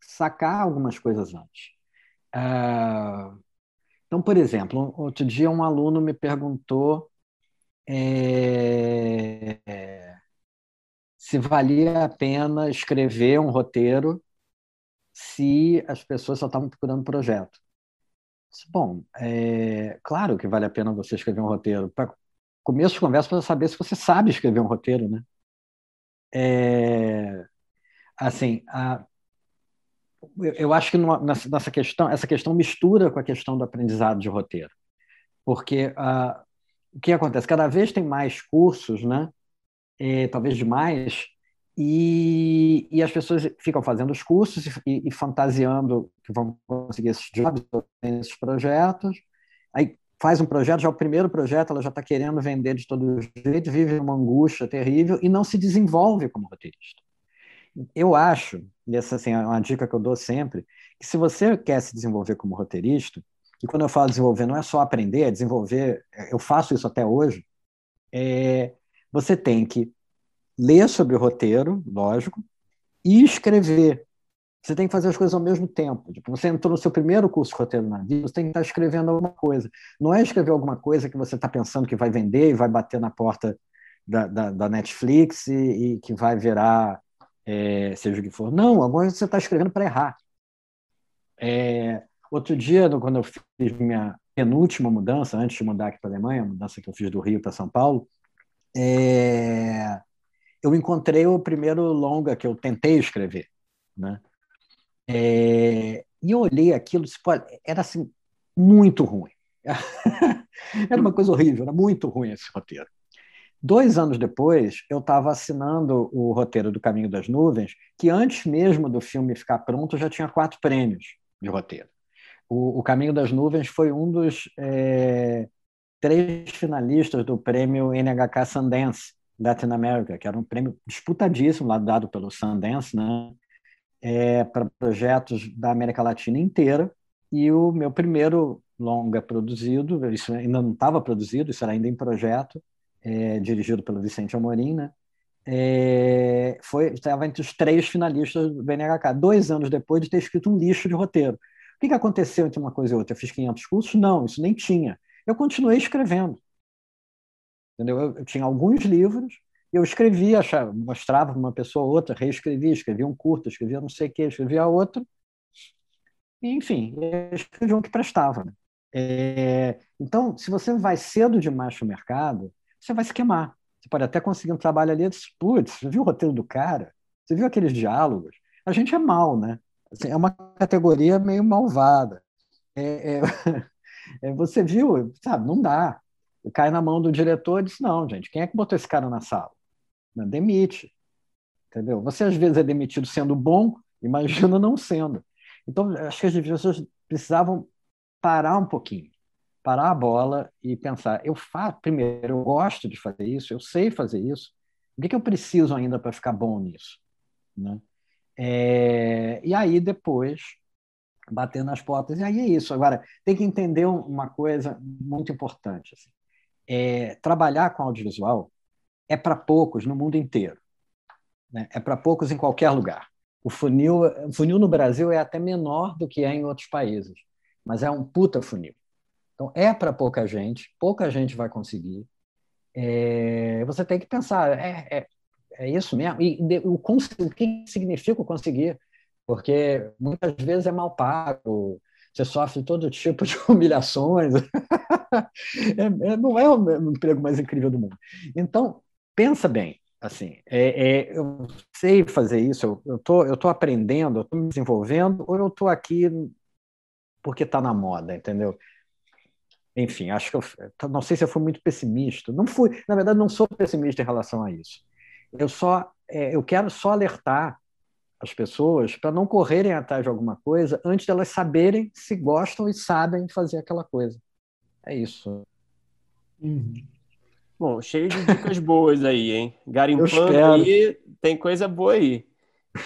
sacar algumas coisas antes. Ah, então, por exemplo, outro dia um aluno me perguntou é, se valia a pena escrever um roteiro se as pessoas só estavam procurando projeto. Bom, é claro que vale a pena você escrever um roteiro. Para começo de conversa, para saber se você sabe escrever um roteiro, né? É, assim, a, eu acho que nessa questão, essa questão mistura com a questão do aprendizado de roteiro, porque a, o que acontece? Cada vez tem mais cursos, né? É, talvez demais, e, e as pessoas ficam fazendo os cursos e, e fantasiando que vão conseguir esses jobs, esses projetos. Aí faz um projeto, já o primeiro projeto, ela já está querendo vender de todo jeito, vive uma angústia terrível e não se desenvolve como roteirista. Eu acho, e essa assim, é uma dica que eu dou sempre, que se você quer se desenvolver como roteirista, e quando eu falo desenvolver, não é só aprender, é desenvolver, eu faço isso até hoje, é, você tem que ler sobre o roteiro, lógico, e escrever. Você tem que fazer as coisas ao mesmo tempo. Tipo, você entrou no seu primeiro curso de roteiro na vida, você tem que estar escrevendo alguma coisa. Não é escrever alguma coisa que você está pensando que vai vender e vai bater na porta da, da, da Netflix e, e, que vai virar é, seja o que for. Não, agora você está escrevendo para errar. É, outro dia, quando eu fiz minha penúltima mudança, antes de mudar aqui para a Alemanha, a mudança que eu fiz do Rio para São Paulo, é, eu encontrei o primeiro longa que eu tentei escrever, né? É, e eu olhei aquilo, era assim muito ruim. era uma coisa horrível, era muito ruim esse roteiro. Dois anos depois, eu estava assinando o roteiro do Caminho das Nuvens, que antes mesmo do filme ficar pronto já tinha quatro prêmios de roteiro. O, o Caminho das Nuvens foi um dos é, três finalistas do prêmio NHK Sundance, Latin America, que era um prêmio disputadíssimo lá dado pelo Sundance, né? É, para projetos da América Latina inteira. E o meu primeiro longa produzido, isso ainda não estava produzido, isso era ainda em projeto, é, dirigido pelo Vicente Amorim, né? É, foi estava entre os três finalistas do BNHK, dois anos depois de ter escrito um lixo de roteiro. O que, que aconteceu entre uma coisa e outra? Eu fiz 500 cursos? Não, isso nem tinha. Eu continuei escrevendo. Entendeu? Eu, eu tinha alguns livros, eu escrevia, achava, mostrava para uma pessoa ou outra, reescrevia, escrevia um curto, escrevia não sei o que, escrevia outro. Enfim, escrevia um que prestava. Né? É, então, se você vai cedo demais para o mercado, você vai se queimar. Você pode até conseguir um trabalho ali putz, você viu o roteiro do cara? Você viu aqueles diálogos? A gente é mal, né? Assim, é uma categoria meio malvada. É, é, é, você viu, sabe, não dá. Cai na mão do diretor e diz, não, gente, quem é que botou esse cara na sala? Demite. Entendeu? Você às vezes é demitido sendo bom, imagina não sendo. Então, acho que as pessoas precisavam parar um pouquinho, parar a bola e pensar: eu faço, primeiro, eu gosto de fazer isso, eu sei fazer isso, o que, que eu preciso ainda para ficar bom nisso? Né? É, e aí, depois, bater nas portas, e aí é isso. Agora, tem que entender uma coisa muito importante. Assim. É, trabalhar com audiovisual é para poucos no mundo inteiro. Né? É para poucos em qualquer lugar. O funil, o funil no Brasil é até menor do que é em outros países mas é um puta funil. Então, é para pouca gente, pouca gente vai conseguir. É, você tem que pensar, é, é, é isso mesmo? E de, o, o que significa o conseguir? Porque muitas vezes é mal pago, você sofre todo tipo de humilhações. é, é, não é o emprego mais incrível do mundo. Então, pensa bem, assim, é, é, eu sei fazer isso, eu estou eu tô aprendendo, eu estou me desenvolvendo, ou eu estou aqui porque está na moda, entendeu? Enfim, acho que eu não sei se eu fui muito pessimista. Não fui, na verdade, não sou pessimista em relação a isso. Eu só é, eu quero só alertar as pessoas para não correrem atrás de alguma coisa antes delas saberem se gostam e sabem fazer aquela coisa. É isso. Uhum. Bom, cheio de dicas boas aí, hein? Garimpando aí, tem coisa boa aí.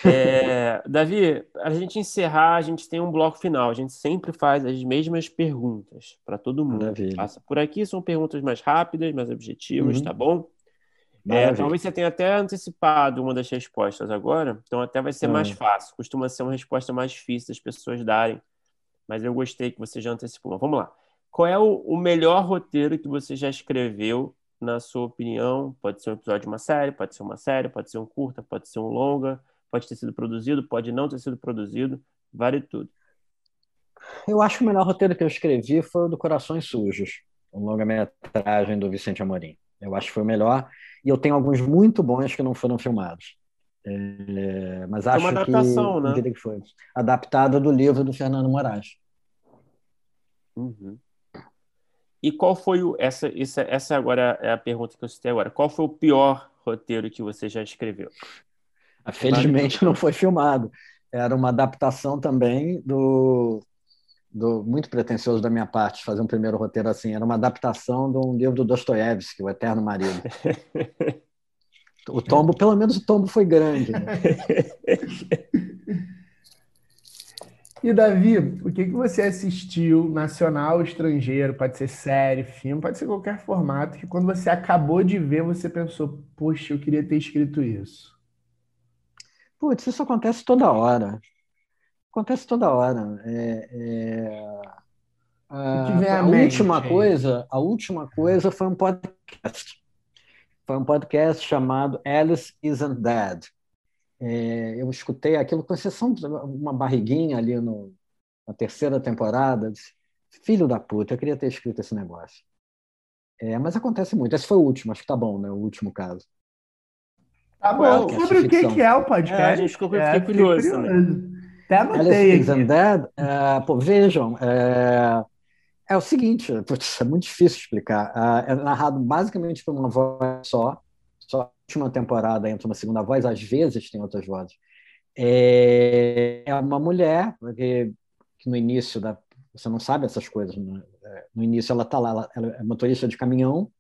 É, Davi, a gente encerrar, a gente tem um bloco final. A gente sempre faz as mesmas perguntas para todo mundo. Maravilha. Passa por aqui, são perguntas mais rápidas, mais objetivas, uhum. tá bom? É, talvez você tenha até antecipado uma das respostas agora, então até vai ser mais fácil. Costuma ser uma resposta mais difícil das pessoas darem, mas eu gostei que você já antecipou. Vamos lá. Qual é o, o melhor roteiro que você já escreveu, na sua opinião? Pode ser um episódio de uma série, pode ser uma série, pode ser um curta, pode ser um longa pode ter sido produzido, pode não ter sido produzido, vale tudo. Eu acho que o melhor roteiro que eu escrevi foi o do Corações Sujos, um longa-metragem do Vicente Amorim. Eu acho que foi o melhor. E eu tenho alguns muito bons que não foram filmados. É, mas acho uma adaptação, que, né? que foi adaptada do livro do Fernando Moraes. Uhum. E qual foi o essa, essa essa agora é a pergunta que eu citei agora. Qual foi o pior roteiro que você já escreveu? Felizmente não foi filmado. Era uma adaptação também do, do muito pretensioso da minha parte fazer um primeiro roteiro assim. Era uma adaptação de um livro do Dostoiévski, O Eterno Marido. O tombo, pelo menos o tombo foi grande. Né? E Davi, o que, que você assistiu, nacional, estrangeiro, pode ser série, filme, pode ser qualquer formato, que quando você acabou de ver, você pensou, poxa, eu queria ter escrito isso? Putz, isso acontece toda hora. Acontece toda hora. É, é... A, a última coisa, a última coisa foi um podcast. Foi um podcast chamado Alice Isn't Dead. É, eu escutei aquilo com exceção de uma barriguinha ali no, na terceira temporada. Disse, Filho da puta, eu queria ter escrito esse negócio. É, mas acontece muito. Esse foi o último, acho que tá bom, né? O último caso. Tá bom. Sobre o que, que é o podcast? É, a gente ficou é, curioso, curioso Até anotei Alice aqui. Dead, é, pô, vejam, é, é o seguinte, putz, é muito difícil explicar. É, é narrado basicamente por uma voz só, só a última temporada entra uma segunda voz, às vezes tem outras vozes. É, é uma mulher que, que, no início da você não sabe essas coisas. Né? No início ela está lá, ela, ela, é motorista de caminhão,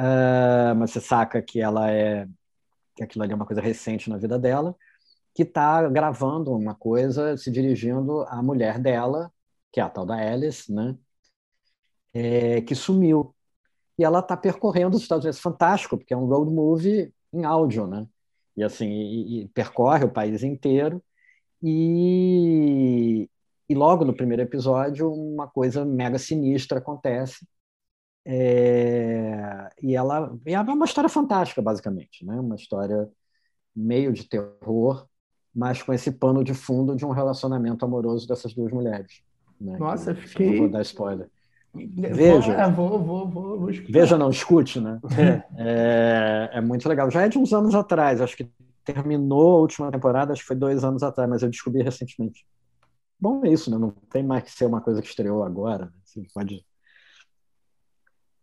uh, mas você saca que ela é que aquilo ali é uma coisa recente na vida dela, que está gravando uma coisa se dirigindo à mulher dela, que é a tal da Alice, né? É, que sumiu. E ela está percorrendo os Estados Unidos. Fantástico, porque é um road movie em áudio, né? E assim, e, e percorre o país inteiro. E, e logo no primeiro episódio, uma coisa mega sinistra acontece é, e ela e é uma história fantástica, basicamente, né? Uma história meio de terror, mas com esse pano de fundo de um relacionamento amoroso dessas duas mulheres. Né? Nossa, que, fiquei. Não vou dar spoiler. Veja. É, vou, vou, vou, vou Veja, não, escute, né? É, é muito legal. Já é de uns anos atrás, acho que terminou a última temporada, acho que foi dois anos atrás, mas eu descobri recentemente. Bom, é isso, né? Não tem mais que ser uma coisa que estreou agora. Né? Assim, pode...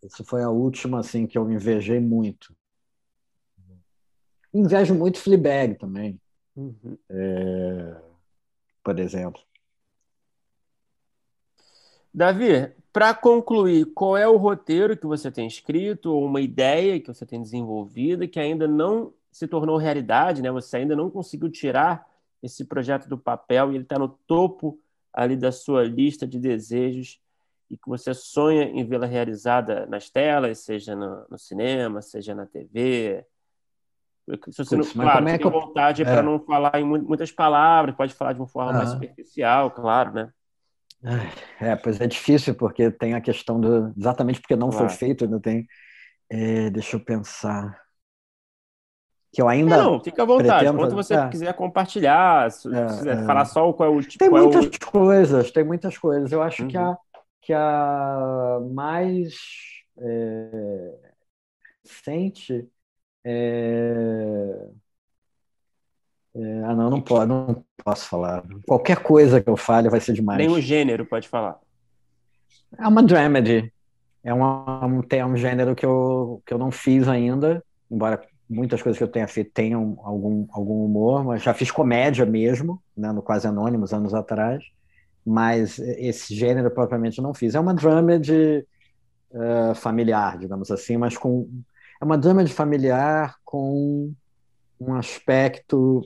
Isso foi a última, assim, que eu invejei muito. Invejo muito Fleabag também. Uhum. É... Por exemplo. Davi, para concluir, qual é o roteiro que você tem escrito ou uma ideia que você tem desenvolvida que ainda não se tornou realidade, né? Você ainda não conseguiu tirar esse projeto do papel e ele está no topo ali da sua lista de desejos e que você sonha em vê-la realizada nas telas, seja no, no, cinema, seja na TV. Se você não, claro, é que vontade é. para não falar em muitas palavras, pode falar de uma forma mais superficial, claro, né? É, pois é difícil, porque tem a questão do. Exatamente porque não claro. foi feito, ainda tem. É, deixa eu pensar. Que eu ainda. Não, fica à vontade. Quando você é. quiser compartilhar, se é, quiser é. falar só qual é o tipo. Tem muitas o... coisas, tem muitas coisas. Eu acho uhum. que, a. que a mais é, recente é, é, ah, não, não, pode, não posso falar. Qualquer coisa que eu fale vai ser demais. Nem o gênero pode falar. É uma dramedy. É, uma, é um gênero que eu, que eu não fiz ainda, embora muitas coisas que eu tenha feito tenham algum, algum humor, mas já fiz comédia mesmo, né, no Quase Anônimos, anos atrás, mas esse gênero propriamente eu não fiz. É uma dramedy uh, familiar, digamos assim, mas com... É uma dramedy familiar com um aspecto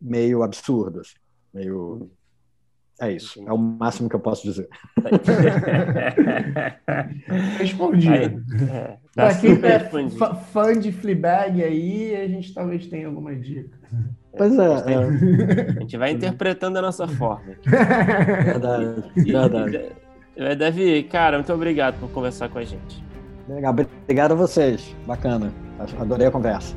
meio absurdo, assim, meio. É isso, é o máximo que eu posso dizer. Respondi. É, Para quem é fã de Fleabag aí, a gente talvez tenha alguma dica. Pois é, é. A gente vai interpretando a nossa forma. Verdade, verdade. Davi, cara, muito obrigado por conversar com a gente. Legal, obrigado a vocês. Bacana. Adorei a conversa.